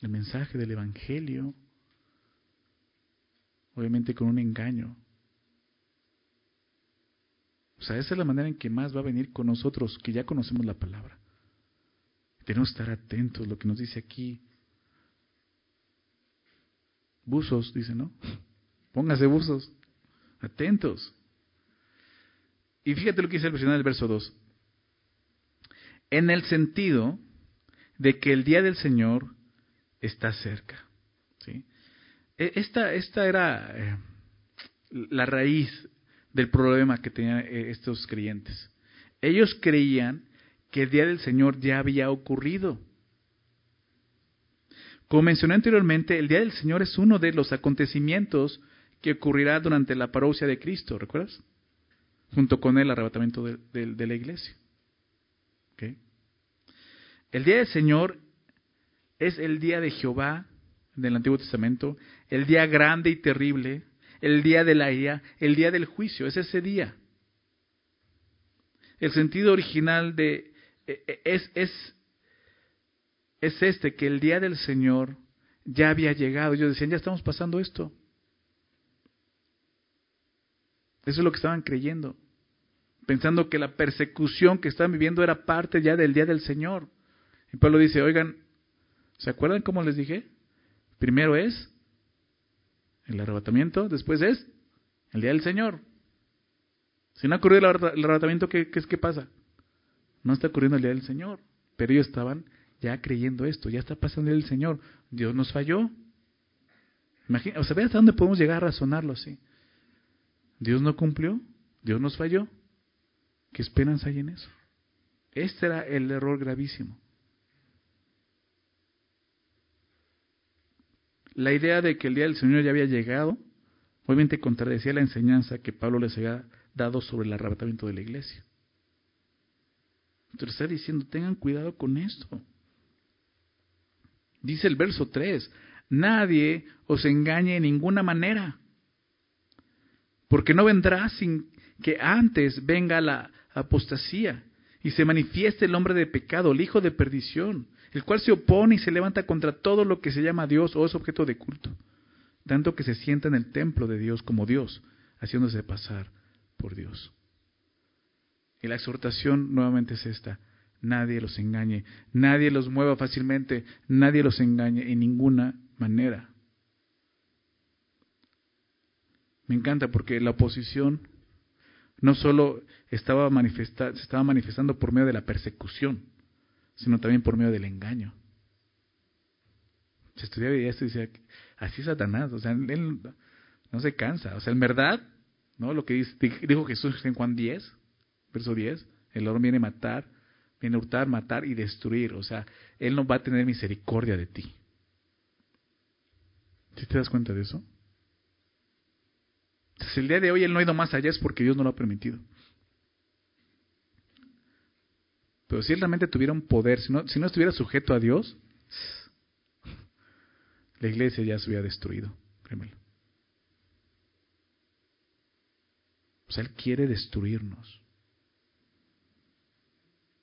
Speaker 1: el mensaje del Evangelio, obviamente con un engaño. O sea, esa es la manera en que más va a venir con nosotros, que ya conocemos la palabra. Tenemos que estar atentos, lo que nos dice aquí. Buzos, dice, ¿no? Póngase buzos, atentos. Y fíjate lo que dice el del verso 2. En el sentido de que el día del Señor está cerca. ¿sí? E, esta, esta era eh, la raíz del problema que tenían eh, estos creyentes. Ellos creían que el día del Señor ya había ocurrido. Como mencioné anteriormente, el día del Señor es uno de los acontecimientos que ocurrirá durante la parousia de Cristo, ¿recuerdas? junto con el arrebatamiento de, la iglesia. El día del Señor es el día de Jehová del Antiguo Testamento, el día grande y terrible, el día de la ira, el día del juicio, es ese día. El sentido original de e, e, es, es, es este, que el día del Señor ya había llegado. Ellos decían, ya estamos pasando esto. Eso es lo que estaban creyendo, pensando que la persecución que estaban viviendo era parte ya del día del Señor. Y Pablo dice, oigan, ¿se acuerdan cómo les dije? Primero es el arrebatamiento, después es el día del Señor. Si no ha ocurrido el arrebatamiento, ¿qué, qué, qué pasa? No está ocurriendo el día del Señor, pero ellos estaban ya creyendo esto, ya está pasando el Señor. Dios nos falló. Imagina, o sea, ve hasta dónde podemos llegar a razonarlo así. Dios no cumplió, Dios nos falló. ¿Qué esperanza hay en eso? Este era el error gravísimo. La idea de que el día del Señor ya había llegado, obviamente contradecía la enseñanza que Pablo les había dado sobre el arrebatamiento de la iglesia. Entonces está diciendo, tengan cuidado con esto. Dice el verso 3, nadie os engañe en ninguna manera, porque no vendrá sin que antes venga la apostasía y se manifieste el hombre de pecado, el hijo de perdición, el cual se opone y se levanta contra todo lo que se llama Dios o es objeto de culto, tanto que se sienta en el templo de Dios como Dios, haciéndose pasar por Dios. Y la exhortación nuevamente es esta, nadie los engañe, nadie los mueva fácilmente, nadie los engañe en ninguna manera. Me encanta porque la oposición no solo estaba manifesta, se estaba manifestando por medio de la persecución, sino también por medio del engaño. Se estudiaba esto y decía, así es Satanás, o sea, él no se cansa, o sea, en verdad, ¿no? Lo que dice, dijo Jesús en Juan 10, verso 10, el oro viene a matar, viene a hurtar, matar y destruir, o sea, él no va a tener misericordia de ti. ¿Sí te das cuenta de eso? Entonces, el día de hoy él no ha ido más allá es porque Dios no lo ha permitido. Pero si él realmente tuviera un poder, si no, estuviera sujeto a Dios, la iglesia ya se hubiera destruido, créemelo. O sea, él quiere destruirnos.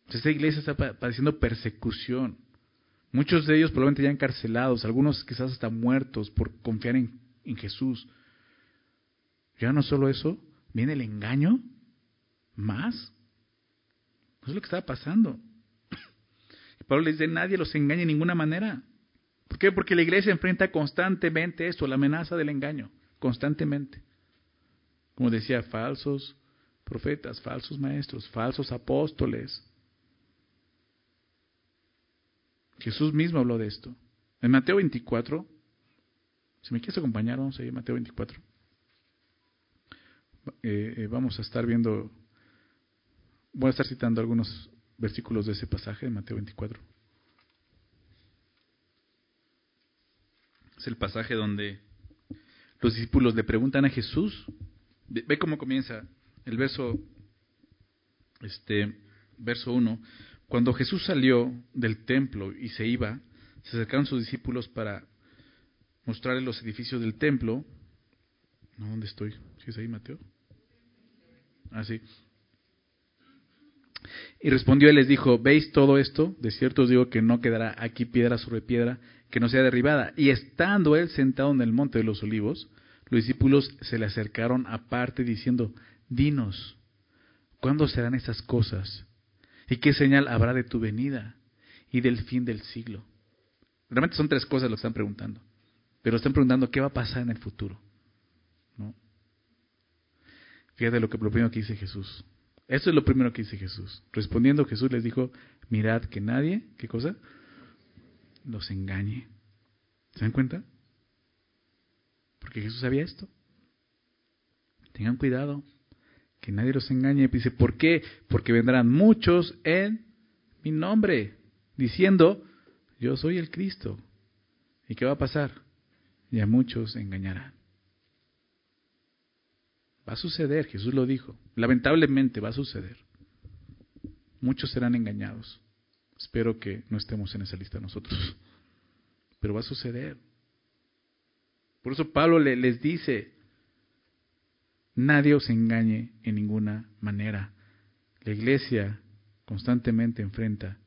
Speaker 1: Esta iglesia está padeciendo persecución. Muchos de ellos probablemente ya encarcelados, algunos quizás hasta muertos por confiar en Jesús. Ya no solo eso, viene el engaño más. Eso es lo que está pasando. Pablo les dice, nadie los engañe de ninguna manera. ¿Por qué? Porque la iglesia enfrenta constantemente esto, la amenaza del engaño, constantemente. Como decía, falsos profetas, falsos maestros, falsos apóstoles. Jesús mismo habló de esto. En Mateo 24, si me quieres acompañar, vamos a ir a Mateo 24. Eh, eh, vamos a estar viendo, voy a estar citando algunos versículos de ese pasaje de Mateo 24. Es el pasaje donde los discípulos le preguntan a Jesús, ve cómo comienza el verso, este, verso 1. Cuando Jesús salió del templo y se iba, se acercaron sus discípulos para mostrarle los edificios del templo. ¿No? ¿Dónde estoy? ¿Sí es ahí, Mateo? Así. Y respondió y les dijo, ¿veis todo esto? De cierto os digo que no quedará aquí piedra sobre piedra que no sea derribada. Y estando él sentado en el monte de los olivos, los discípulos se le acercaron aparte diciendo, dinos, ¿cuándo serán esas cosas? ¿Y qué señal habrá de tu venida y del fin del siglo? Realmente son tres cosas lo que están preguntando, pero están preguntando qué va a pasar en el futuro. ¿no? Fíjate lo que lo primero que dice Jesús. Esto es lo primero que dice Jesús. Respondiendo Jesús les dijo, mirad que nadie, ¿qué cosa? Los engañe. ¿Se dan cuenta? Porque Jesús sabía esto. Tengan cuidado, que nadie los engañe. Dice, ¿por qué? Porque vendrán muchos en mi nombre, diciendo, yo soy el Cristo. ¿Y qué va a pasar? Y a muchos engañarán. Va a suceder, Jesús lo dijo. Lamentablemente va a suceder. Muchos serán engañados. Espero que no estemos en esa lista nosotros. Pero va a suceder. Por eso Pablo les dice, nadie os engañe en ninguna manera. La iglesia constantemente enfrenta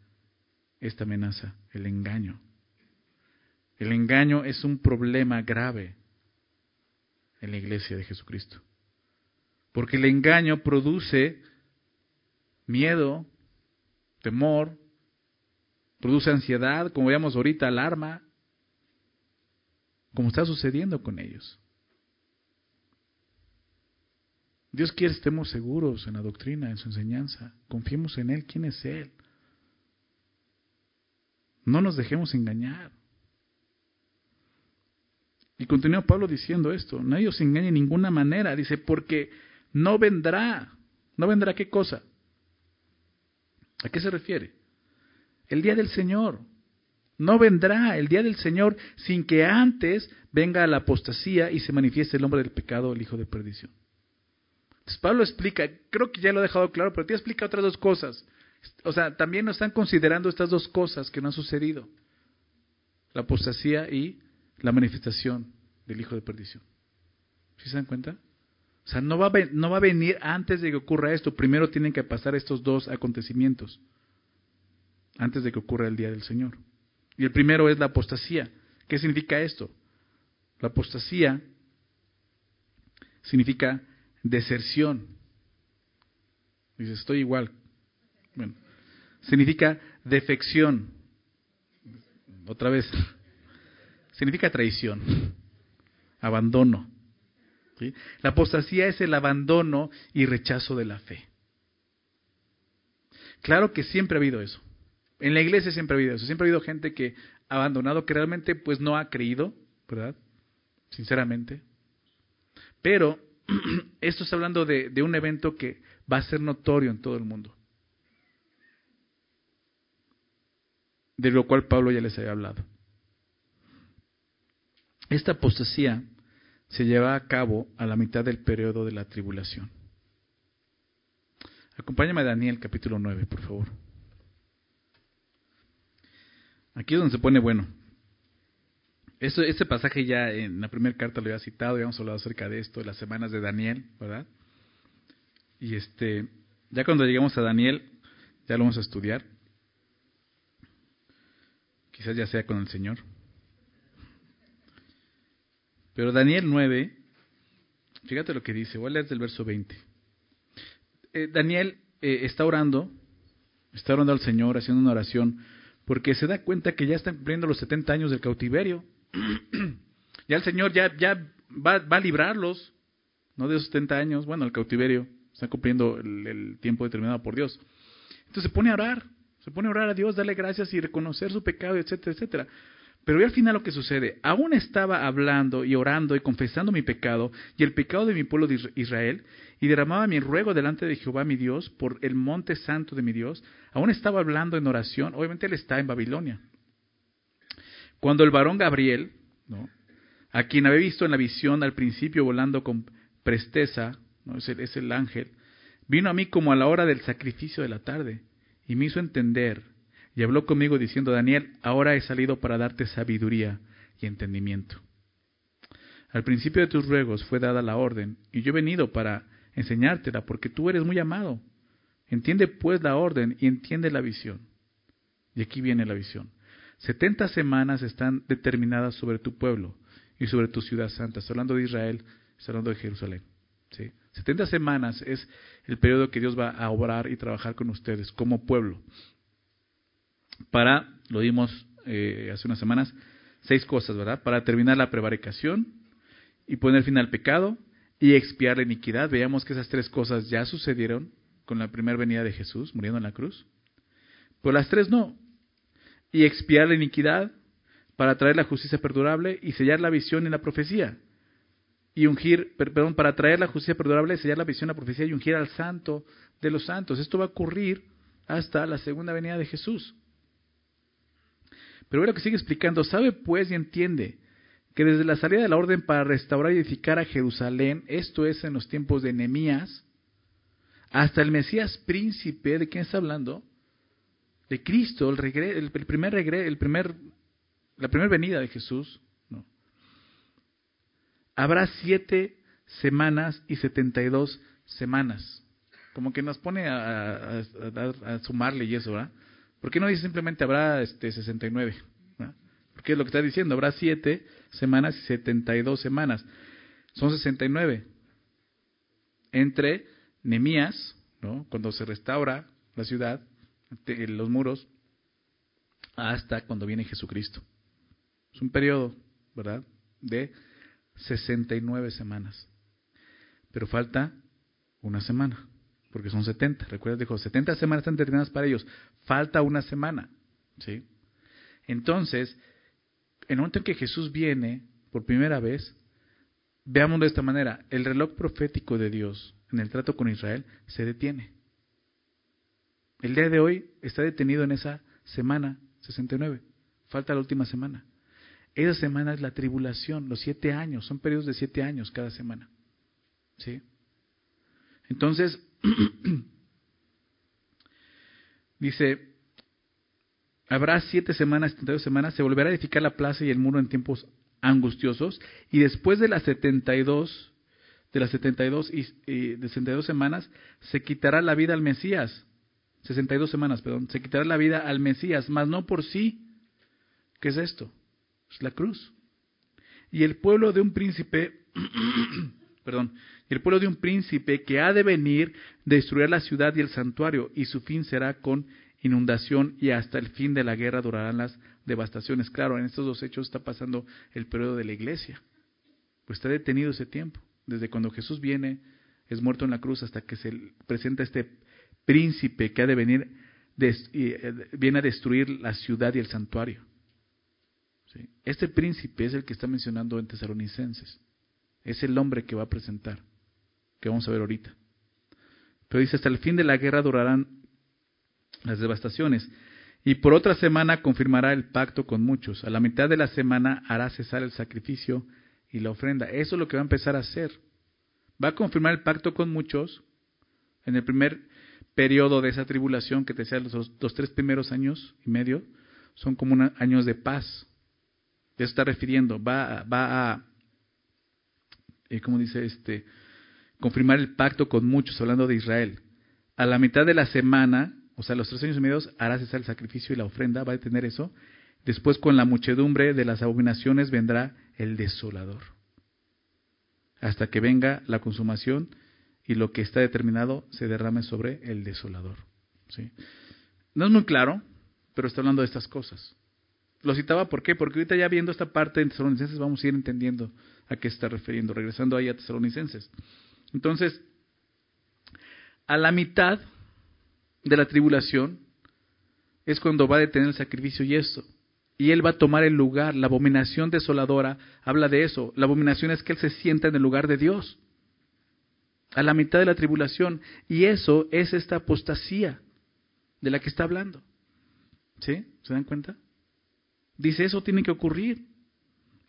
Speaker 1: esta amenaza, el engaño. El engaño es un problema grave en la iglesia de Jesucristo. Porque el engaño produce miedo, temor, produce ansiedad, como veíamos ahorita, alarma, como está sucediendo con ellos. Dios quiere que estemos seguros en la doctrina, en su enseñanza. Confiemos en Él. ¿Quién es Él? No nos dejemos engañar. Y continúa Pablo diciendo esto, nadie os engañe de ninguna manera, dice, porque no vendrá, no vendrá qué cosa. ¿A qué se refiere? El día del Señor. No vendrá el día del Señor sin que antes venga la apostasía y se manifieste el hombre del pecado, el hijo de perdición. Entonces Pablo explica, creo que ya lo he dejado claro, pero te explica otras dos cosas. O sea, también nos están considerando estas dos cosas que no han sucedido. La apostasía y la manifestación del hijo de perdición. ¿Sí se dan cuenta? O sea, no va, a, no va a venir antes de que ocurra esto. Primero tienen que pasar estos dos acontecimientos. Antes de que ocurra el día del Señor. Y el primero es la apostasía. ¿Qué significa esto? La apostasía significa deserción. Dice, estoy igual. Bueno, significa defección. Otra vez. Significa traición, abandono. La apostasía es el abandono y rechazo de la fe. Claro que siempre ha habido eso. En la iglesia siempre ha habido eso. Siempre ha habido gente que ha abandonado, que realmente pues no ha creído, ¿verdad? Sinceramente. Pero esto está hablando de, de un evento que va a ser notorio en todo el mundo. De lo cual Pablo ya les había hablado. Esta apostasía se lleva a cabo a la mitad del periodo de la tribulación. Acompáñame a Daniel capítulo 9, por favor. Aquí es donde se pone bueno. este pasaje ya en la primera carta lo había citado, ya hemos hablado acerca de esto, las semanas de Daniel, ¿verdad? Y este, ya cuando lleguemos a Daniel, ya lo vamos a estudiar. Quizás ya sea con el Señor. Pero Daniel 9, fíjate lo que dice, voy a leer del verso 20. Eh, Daniel eh, está orando, está orando al Señor, haciendo una oración porque se da cuenta que ya están cumpliendo los 70 años del cautiverio. ya el Señor ya, ya va, va, a librarlos, no de esos 70 años, bueno, el cautiverio, está cumpliendo el, tiempo determinado por Dios. Entonces se pone a orar, se pone a orar a Dios, darle gracias y reconocer su pecado, etcétera, etcétera. Pero al final lo que sucede, aún estaba hablando y orando y confesando mi pecado y el pecado de mi pueblo de Israel, y derramaba mi ruego delante de Jehová mi Dios por el monte santo de mi Dios, aún estaba hablando en oración, obviamente él está en Babilonia. Cuando el varón Gabriel, a quien había visto en la visión al principio volando con presteza, ¿no? es, el, es el ángel, vino a mí como a la hora del sacrificio de la tarde y me hizo entender y habló conmigo diciendo, Daniel, ahora he salido para darte sabiduría y entendimiento. Al principio de tus ruegos fue dada la orden, y yo he venido para enseñártela, porque tú eres muy amado. Entiende pues la orden y entiende la visión. Y aquí viene la visión. Setenta semanas están determinadas sobre tu pueblo y sobre tu ciudad santa. Está hablando de Israel, está hablando de Jerusalén. ¿sí? Setenta semanas es el periodo que Dios va a obrar y trabajar con ustedes como pueblo. Para, lo dimos eh, hace unas semanas, seis cosas, ¿verdad? Para terminar la prevaricación y poner fin al pecado, y expiar la iniquidad. Veamos que esas tres cosas ya sucedieron con la primera venida de Jesús, muriendo en la cruz. Pero las tres no. Y expiar la iniquidad para traer la justicia perdurable y sellar la visión y la profecía. Y ungir, perdón, para traer la justicia perdurable, sellar la visión y la profecía y ungir al santo de los santos. Esto va a ocurrir hasta la segunda venida de Jesús. Pero ve lo que sigue explicando. Sabe pues y entiende que desde la salida de la orden para restaurar y edificar a Jerusalén, esto es en los tiempos de Nehemías, hasta el Mesías príncipe, ¿de quién está hablando? De Cristo, el, el, primer regreso, el primer, la primera venida de Jesús. No. Habrá siete semanas y setenta y dos semanas. Como que nos pone a, a, sumarle y eso, ¿verdad? ¿Por qué no dice simplemente habrá este, 69? Porque es lo que está diciendo, habrá siete semanas y 72 semanas. Son 69. Entre Nemías, ¿no? cuando se restaura la ciudad, los muros, hasta cuando viene Jesucristo. Es un periodo, ¿verdad? De 69 semanas. Pero falta una semana, porque son 70. Recuerda, dijo, 70 semanas están determinadas para ellos. Falta una semana, ¿sí? Entonces, en el momento en que Jesús viene por primera vez, veámoslo de esta manera, el reloj profético de Dios en el trato con Israel se detiene. El día de hoy está detenido en esa semana 69. Falta la última semana. Esa semana es la tribulación, los siete años, son periodos de siete años cada semana. ¿Sí? Entonces, dice, habrá siete semanas, dos semanas, se volverá a edificar la plaza y el muro en tiempos angustiosos, y después de las 72, de las 72 y, y 62 semanas, se quitará la vida al Mesías. 62 semanas, perdón, se quitará la vida al Mesías, mas no por sí. ¿Qué es esto? Es la cruz. Y el pueblo de un príncipe, perdón, el pueblo de un príncipe que ha de venir destruir la ciudad y el santuario, y su fin será con inundación y hasta el fin de la guerra durarán las devastaciones. Claro, en estos dos hechos está pasando el periodo de la iglesia. Pues está detenido ese tiempo, desde cuando Jesús viene, es muerto en la cruz, hasta que se presenta este príncipe que ha de venir, eh, viene a destruir la ciudad y el santuario. Este príncipe es el que está mencionando en Tesalonicenses. Es el hombre que va a presentar, que vamos a ver ahorita. Pero dice, hasta el fin de la guerra durarán las devastaciones. Y por otra semana confirmará el pacto con muchos. A la mitad de la semana hará cesar el sacrificio y la ofrenda. Eso es lo que va a empezar a hacer. Va a confirmar el pacto con muchos en el primer periodo de esa tribulación que te decía los, tres primeros años y medio. Son como años de paz eso está refiriendo, va, va a, eh, ¿cómo dice este? Confirmar el pacto con muchos, hablando de Israel. A la mitad de la semana, o sea, los tres años y medio, hará cesar el sacrificio y la ofrenda, va a detener eso. Después, con la muchedumbre de las abominaciones, vendrá el desolador. Hasta que venga la consumación y lo que está determinado se derrame sobre el desolador. ¿sí? No es muy claro, pero está hablando de estas cosas. Lo citaba, ¿por qué? Porque ahorita ya viendo esta parte en Tesalonicenses vamos a ir entendiendo a qué está refiriendo, regresando ahí a Tesalonicenses. Entonces, a la mitad de la tribulación es cuando va a detener el sacrificio y esto. Y él va a tomar el lugar. La abominación desoladora habla de eso. La abominación es que él se sienta en el lugar de Dios. A la mitad de la tribulación. Y eso es esta apostasía de la que está hablando. ¿Sí? ¿Se dan cuenta? Dice, eso tiene que ocurrir.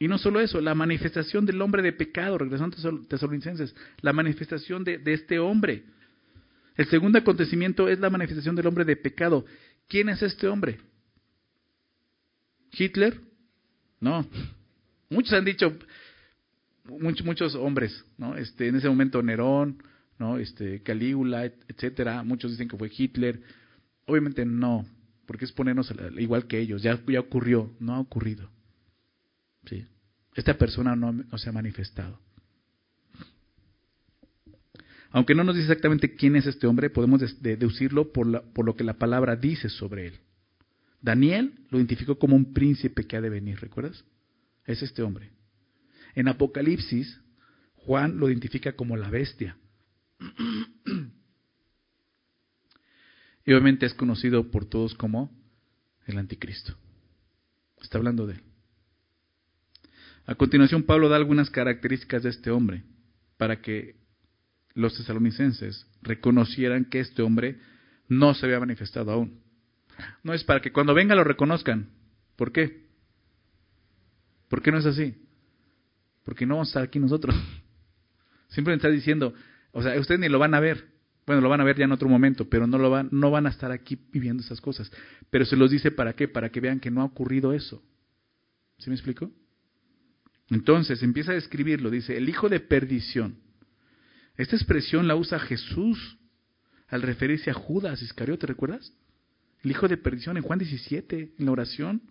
Speaker 1: Y no solo eso, la manifestación del hombre de pecado, regresando a Tesalonicenses, la manifestación de, este hombre. El segundo acontecimiento es la manifestación del hombre de pecado. ¿Quién es este hombre? ¿Hitler? No. Muchos han dicho, muchos, muchos hombres, ¿no? Este, en ese momento Nerón, ¿no? Este, Calígula, etcétera. Muchos dicen que fue Hitler. Obviamente no porque es ponernos igual que ellos, ya, ya ocurrió, no ha ocurrido. ¿Sí? Esta persona no, se ha manifestado. Aunque no nos dice exactamente quién es este hombre, podemos deducirlo por, por lo que la palabra dice sobre él. Daniel lo identificó como un príncipe que ha de venir, ¿recuerdas? Es este hombre. En Apocalipsis, Juan lo identifica como la bestia. Y obviamente es conocido por todos como el anticristo. Está hablando de él. A continuación, Pablo da algunas características de este hombre para que los tesalonicenses reconocieran que este hombre no se había manifestado aún. No es para que cuando venga lo reconozcan. ¿Por qué? ¿Por qué no es así? Porque no vamos a estar aquí nosotros. Siempre está diciendo, o sea, ustedes ni lo van a ver. Bueno, lo van a ver ya en otro momento, pero no, lo van, no van a estar aquí viviendo esas cosas. Pero se los dice para qué, para que vean que no ha ocurrido eso. ¿Sí me explico? Entonces empieza a describirlo, dice, el hijo de perdición. Esta expresión la usa Jesús al referirse a Judas Iscariote, ¿recuerdas? El hijo de perdición en Juan 17, en la oración.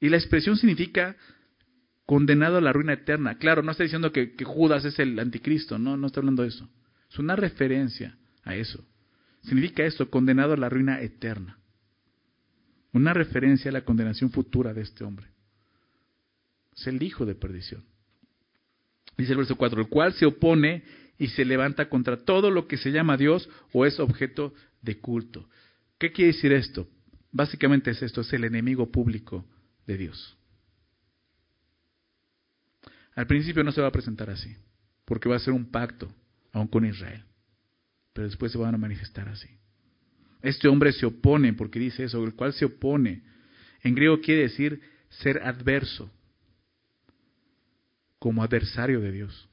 Speaker 1: Y la expresión significa condenado a la ruina eterna. Claro, no está diciendo que, que Judas es el anticristo, no, no está hablando de eso. Es una referencia a eso. Significa esto, condenado a la ruina eterna. Una referencia a la condenación futura de este hombre. Es el hijo de perdición. Dice el verso 4, el cual se opone y se levanta contra todo lo que se llama Dios o es objeto de culto. ¿Qué quiere decir esto? básicamente es esto, es el enemigo público de Dios. Al principio no se va a presentar así, porque va a ser un pacto, aún con Israel, pero después se van a manifestar así. Este hombre se opone, porque dice eso, el cual se opone. En griego quiere decir ser adverso, como adversario de Dios.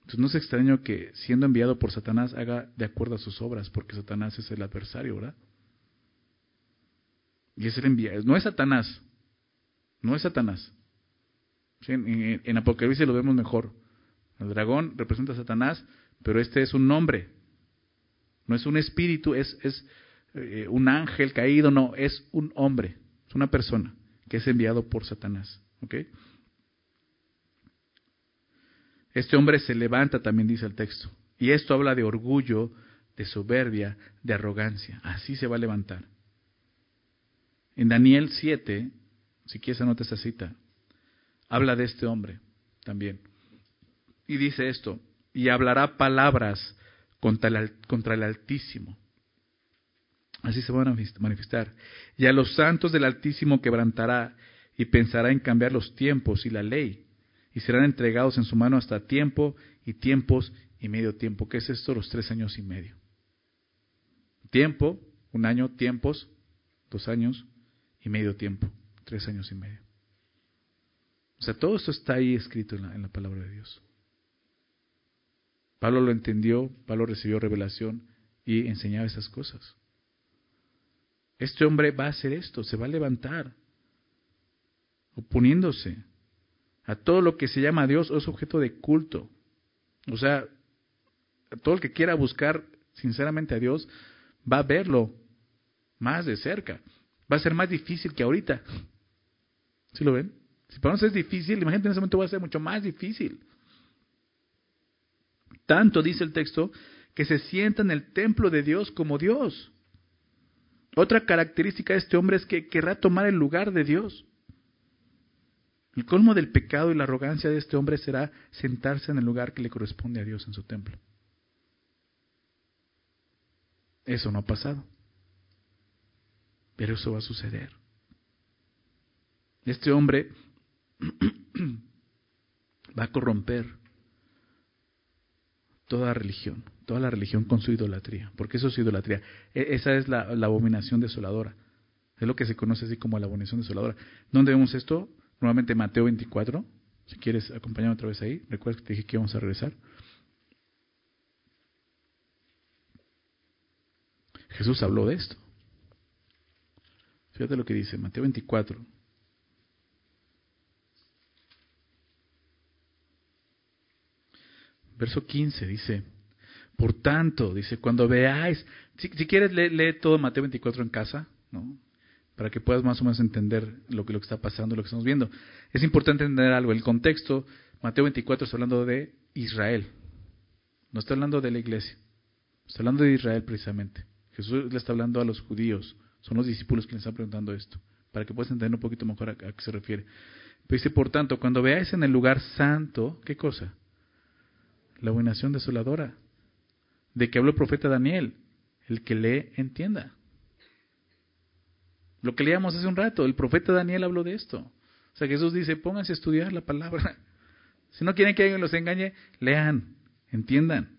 Speaker 1: Entonces no es extraño que siendo enviado por Satanás haga de acuerdo a sus obras, porque Satanás es el adversario, ¿verdad? Y es el enviado. No es Satanás, no es Satanás. En, en, Apocalipsis lo vemos mejor. El dragón representa a Satanás, pero este es un nombre. No es un espíritu, es, es eh, un ángel caído, no, es un hombre, es una persona que es enviado por Satanás. ¿ok?, Este hombre se levanta, también dice el texto. Y esto habla de orgullo, de soberbia, de arrogancia. Así se va a levantar. En Daniel 7, si quieres anota esa cita, habla de este hombre también. Y dice esto, y hablará palabras contra el, contra el Altísimo. Así se van a manifestar. Y a los santos del Altísimo quebrantará y pensará en cambiar los tiempos y la ley y serán entregados en su mano hasta tiempo y tiempos y medio tiempo. ¿Qué es esto? Los tres años y medio. Tiempo, un año, tiempos, dos años y medio tiempo, tres años y medio. O sea, todo esto está ahí escrito en la, palabra de Dios. Pablo lo entendió, Pablo recibió revelación y enseñaba esas cosas. Este hombre va a hacer esto, se va a levantar, oponiéndose a todo lo que se llama Dios es objeto de culto. O sea, todo el que quiera buscar sinceramente a Dios va a verlo más de cerca. Va a ser más difícil que ahorita. ¿Sí lo ven? Si para nosotros es difícil, imagínate en ese momento va a ser mucho más difícil. Tanto dice el texto que se sienta en el templo de Dios como Dios. Otra característica de este hombre es que querrá tomar el lugar de Dios. El colmo del pecado y la arrogancia de este hombre será sentarse en el lugar que le corresponde a Dios en su templo. Eso no ha pasado. Pero eso va a suceder. Este hombre va a corromper toda religión, toda la religión con su idolatría, porque eso es idolatría. E, esa es la, la abominación desoladora. Es lo que se conoce así como la abominación desoladora. ¿Dónde vemos esto? Nuevamente Mateo 24. Si quieres acompañarme otra vez ahí. Recuerda que te dije que íbamos a regresar. Jesús habló de esto. Fíjate lo que dice Mateo 24. Verso 15 dice, por tanto, dice, cuando veáis, si, quieres lee, lee, todo Mateo 24 en casa, ¿no? Para que puedas más o menos entender lo que, lo que está pasando, lo que estamos viendo. Es importante entender algo. El contexto, Mateo 24 está hablando de Israel. No está hablando de la iglesia. Está hablando de Israel precisamente. Jesús le está hablando a los judíos. Son los discípulos que le están preguntando esto. Para que puedas entender un poquito mejor a, qué se refiere. Pero dice, por tanto, cuando veáis en el lugar santo, ¿qué cosa? La abominación desoladora. De que habló el profeta Daniel. El que lee, entienda. Lo que leíamos hace un rato, el profeta Daniel habló de esto. O sea, Jesús dice, pónganse a estudiar la palabra. Si no quieren que alguien los engañe, lean, entiendan.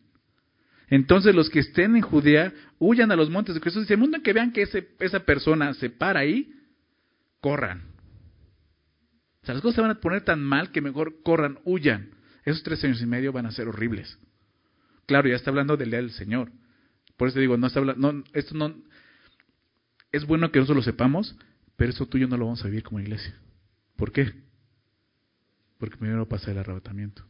Speaker 1: Entonces los que estén en Judea, huyan a los montes de Jesús. Dice, el mundo en que vean que ese, esa persona se para ahí, corran. O sea, las cosas se van a poner tan mal que mejor corran, huyan. Esos tres años y medio van a ser horribles. Claro, ya está hablando del día del Señor. Por eso digo, no está hablando, no, esto no, es bueno que nosotros lo sepamos, pero eso tú y yo no lo vamos a vivir como iglesia. ¿Por qué? Porque primero pasa el arrebatamiento.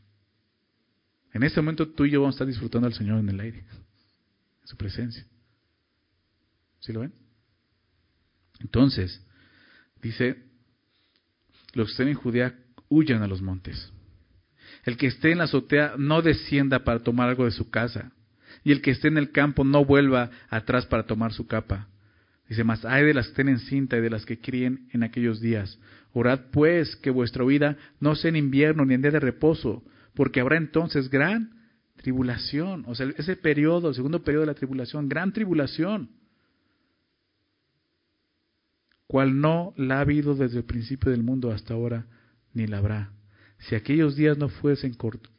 Speaker 1: En ese momento tú y yo vamos a estar disfrutando al Señor en el aire, en su presencia. ¿Sí lo ven? Entonces, dice, los que estén en Judea huyan a los montes. El que esté en la azotea no descienda para tomar algo de su casa. Y el que esté en el campo no vuelva atrás para tomar su capa. Dice más, hay de las que estén en cinta y de las que críen en aquellos días. Orad pues que vuestra vida no sea en invierno ni en día de reposo, porque habrá entonces gran tribulación. O sea, ese periodo, el segundo periodo de la tribulación, gran tribulación. cual no la ha habido desde el principio del mundo hasta ahora, ni la habrá. Si aquellos días no fuesen,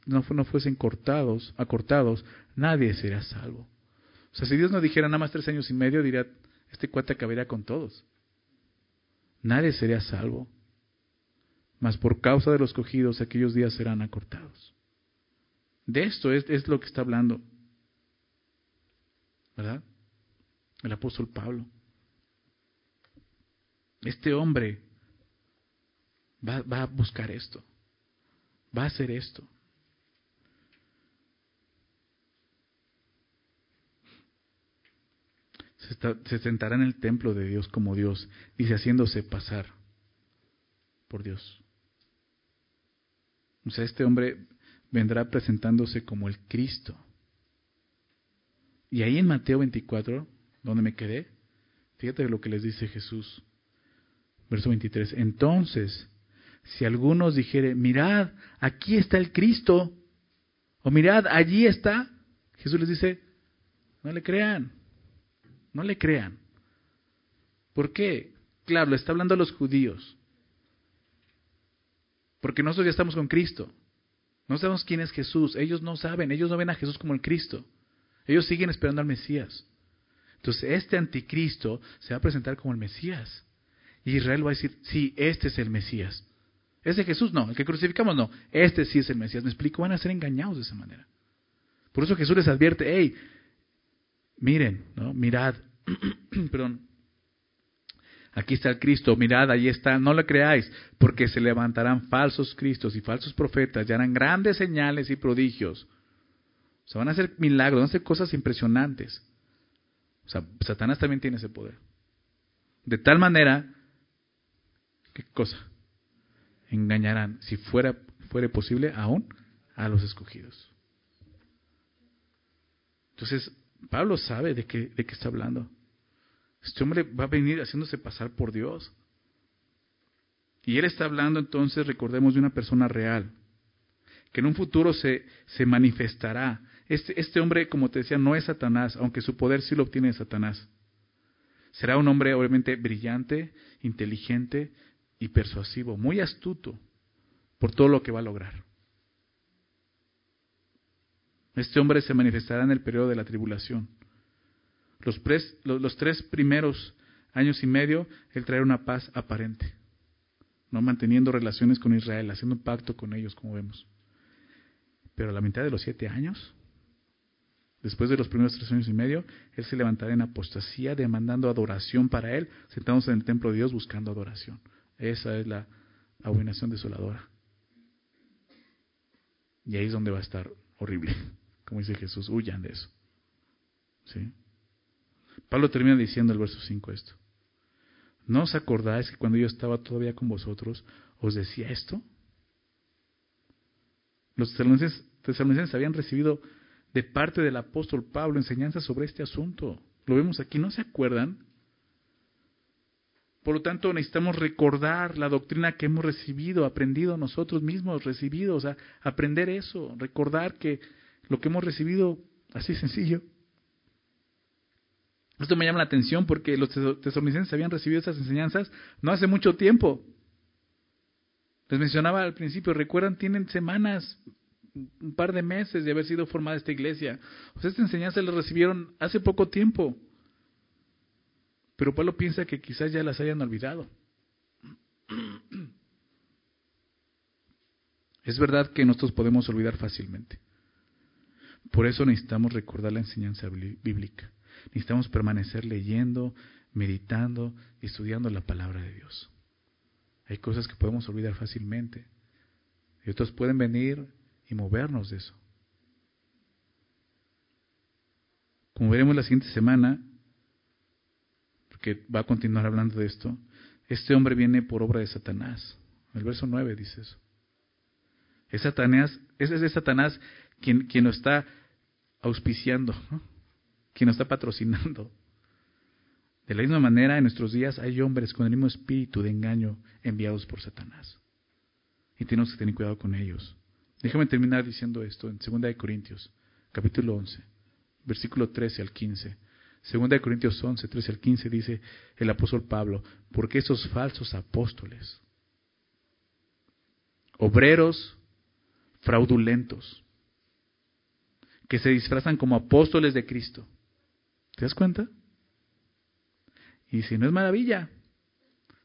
Speaker 1: no, no fuesen cortados, acortados, nadie sería salvo. O sea, si Dios nos dijera nada más tres años y medio, diría, este cuate acabaría con todos. Nadie sería salvo. Mas por causa de los cogidos, aquellos días serán acortados. De esto es, es lo que está hablando. ¿Verdad? El apóstol Pablo. Este hombre va, va a buscar esto. Va a hacer esto. Se, sentará en el templo de Dios como Dios, dice haciéndose pasar por Dios. O sea, este hombre vendrá presentándose como el Cristo. Y ahí en Mateo 24, donde me quedé, fíjate lo que les dice Jesús. Verso 23. Entonces, si algunos dijere, mirad, aquí está el Cristo, o mirad, allí está, Jesús les dice, no le crean. No le crean. ¿Por qué? Claro, le está hablando a los judíos. Porque nosotros ya estamos con Cristo. No sabemos quién es Jesús. Ellos no saben. Ellos no ven a Jesús como el Cristo. Ellos siguen esperando al Mesías. Entonces, este anticristo se va a presentar como el Mesías. Y Israel va a decir, sí, este es el Mesías. Ese Jesús no, el que crucificamos no. Este sí es el Mesías. Me explico, van a ser engañados de esa manera. Por eso Jesús les advierte, hey, miren, ¿no? mirad, perdón, aquí está el Cristo, mirad, ahí está, no lo creáis, porque se levantarán falsos Cristos y falsos profetas, y harán grandes señales y prodigios. O sea, van a hacer milagros, van a hacer cosas impresionantes. O sea, Satanás también tiene ese poder. De tal manera, ¿qué cosa? Engañarán, si fuera, fuera posible, aún a los escogidos. Entonces, Pablo sabe de qué, de qué está hablando. Este hombre va a venir haciéndose pasar por Dios. Y él está hablando entonces, recordemos, de una persona real, que en un futuro se, se manifestará. Este, este hombre, como te decía, no es Satanás, aunque su poder sí lo obtiene de Satanás. Será un hombre obviamente brillante, inteligente y persuasivo, muy astuto por todo lo que va a lograr. Este hombre se manifestará en el periodo de la tribulación. Los, los, tres primeros años y medio, él traerá una paz aparente, no manteniendo relaciones con Israel, haciendo un pacto con ellos, como vemos. Pero a la mitad de los siete años, después de los primeros tres años y medio, él se levantará en apostasía, demandando adoración para él, sentándose en el templo de Dios buscando adoración. Esa es la abominación desoladora. Y ahí es donde va a estar horrible. Como dice Jesús, huyan de eso. ¿Sí? Pablo termina diciendo el verso 5 esto. ¿No os acordáis que cuando yo estaba todavía con vosotros os decía esto? Los tesalonicenses habían recibido de parte del apóstol Pablo enseñanzas sobre este asunto. Lo vemos aquí, ¿no se acuerdan? Por lo tanto, necesitamos recordar la doctrina que hemos recibido, aprendido nosotros mismos, recibido, o sea, aprender eso, recordar que lo que hemos recibido, así sencillo. Esto me llama la atención porque los tesalonicenses habían recibido esas enseñanzas no hace mucho tiempo. Les mencionaba al principio, recuerdan, tienen semanas, un par de meses de haber sido formada esta iglesia. O sea, esta enseñanza recibieron hace poco tiempo. Pero Pablo piensa que quizás ya las hayan olvidado. Es verdad que nosotros podemos olvidar fácilmente. Por eso necesitamos recordar la enseñanza bíblica. Necesitamos permanecer leyendo, meditando estudiando la palabra de Dios. Hay cosas que podemos olvidar fácilmente y otras pueden venir y movernos de eso. Como veremos la siguiente semana, porque va a continuar hablando de esto, este hombre viene por obra de Satanás. El verso 9 dice eso. Es Satanás, es de Satanás quien, quien lo está auspiciando, quien nos está patrocinando. De la misma manera, en nuestros días hay hombres con el mismo espíritu de engaño enviados por Satanás. Y tenemos que tener cuidado con ellos. Déjame terminar diciendo esto en 2 Corintios, capítulo 11, versículo 13 al 15. Segunda de Corintios 11, 13 al 15 dice el apóstol Pablo, porque esos falsos apóstoles, obreros fraudulentos, que se disfrazan como apóstoles de Cristo. ¿Te das cuenta? Y si no es maravilla,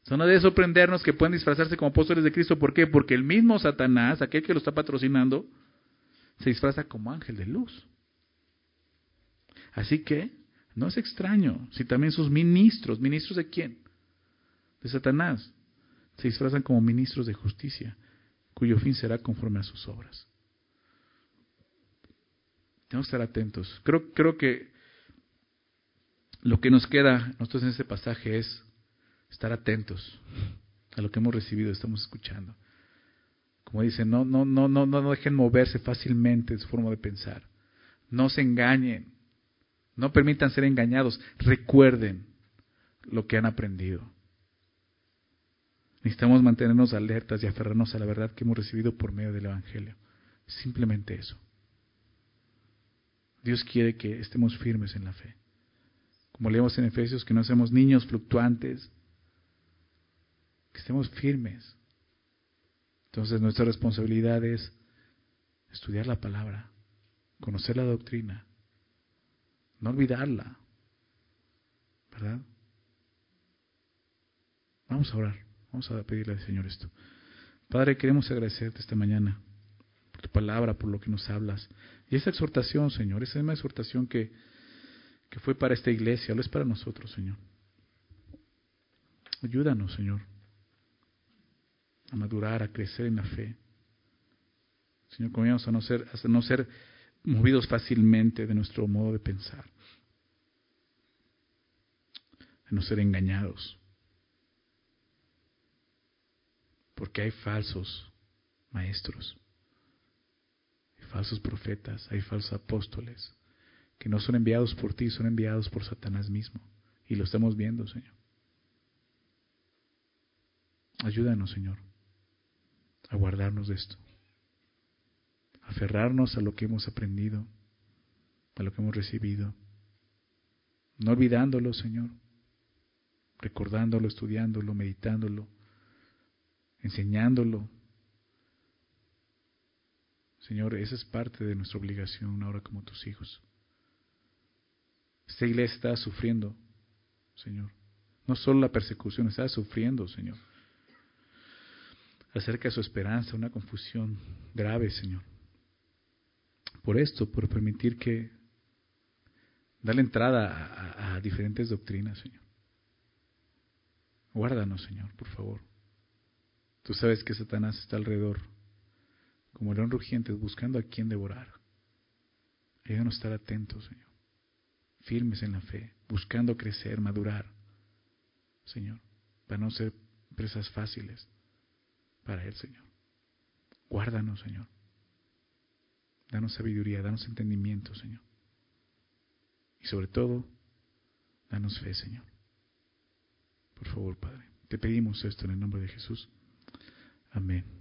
Speaker 1: no debe sorprendernos que puedan disfrazarse como apóstoles de Cristo. ¿Por qué? Porque el mismo Satanás, aquel que lo está patrocinando, se disfraza como ángel de luz. Así que no es extraño si también sus ministros, ministros de quién? De Satanás, se disfrazan como ministros de justicia, cuyo fin será conforme a sus obras. Tenemos que estar atentos. Creo, creo que lo que nos queda nosotros en este pasaje es estar atentos a lo que hemos recibido, estamos escuchando. Como dicen, no, no, no, no, no dejen moverse fácilmente de su forma de pensar. No se engañen. No permitan ser engañados. Recuerden lo que han aprendido. Necesitamos mantenernos alertas y aferrarnos a la verdad que hemos recibido por medio del Evangelio. Simplemente eso. Dios quiere que estemos firmes en la fe. Como leemos en Efesios, que no seamos niños fluctuantes, que estemos firmes. Entonces nuestra responsabilidad es estudiar la palabra, conocer la doctrina, no olvidarla, ¿verdad? Vamos a orar, vamos a pedirle al Señor esto. Padre, queremos agradecerte esta mañana por tu palabra, por lo que nos hablas. Y esa exhortación, Señor, esa misma exhortación que, que fue para esta iglesia, lo es para nosotros, Señor. Ayúdanos, Señor a madurar, a crecer en la fe. Señor, comíamos a no ser, a no ser movidos fácilmente de nuestro modo de pensar, a no ser engañados, porque hay falsos maestros, falsos profetas, hay falsos apóstoles, que no son enviados por ti, son enviados por Satanás mismo, y lo estamos viendo, Señor. Ayúdanos, Señor a guardarnos de esto, aferrarnos a lo que hemos aprendido, a lo que hemos recibido, no olvidándolo, Señor, recordándolo, estudiándolo, meditándolo, enseñándolo. Señor, esa es parte de nuestra obligación ahora como tus hijos. Esta iglesia está sufriendo, Señor. No solo la persecución, está sufriendo, Señor acerca de su esperanza, una confusión grave, Señor. Por esto, por permitir que darle entrada a, diferentes doctrinas, Señor. Guárdanos, Señor, por favor. Tú sabes que Satanás está alrededor, como león rugiente, buscando a quien devorar. Ayúdanos a estar atentos, Señor. Firmes en la fe, buscando crecer, madurar, Señor, para no ser presas fáciles para Él, Señor. Guárdanos, Señor. Danos sabiduría, danos entendimiento, Señor. Y sobre todo, danos fe, Señor. Por favor, Padre. Te pedimos esto en el nombre de Jesús. Amén.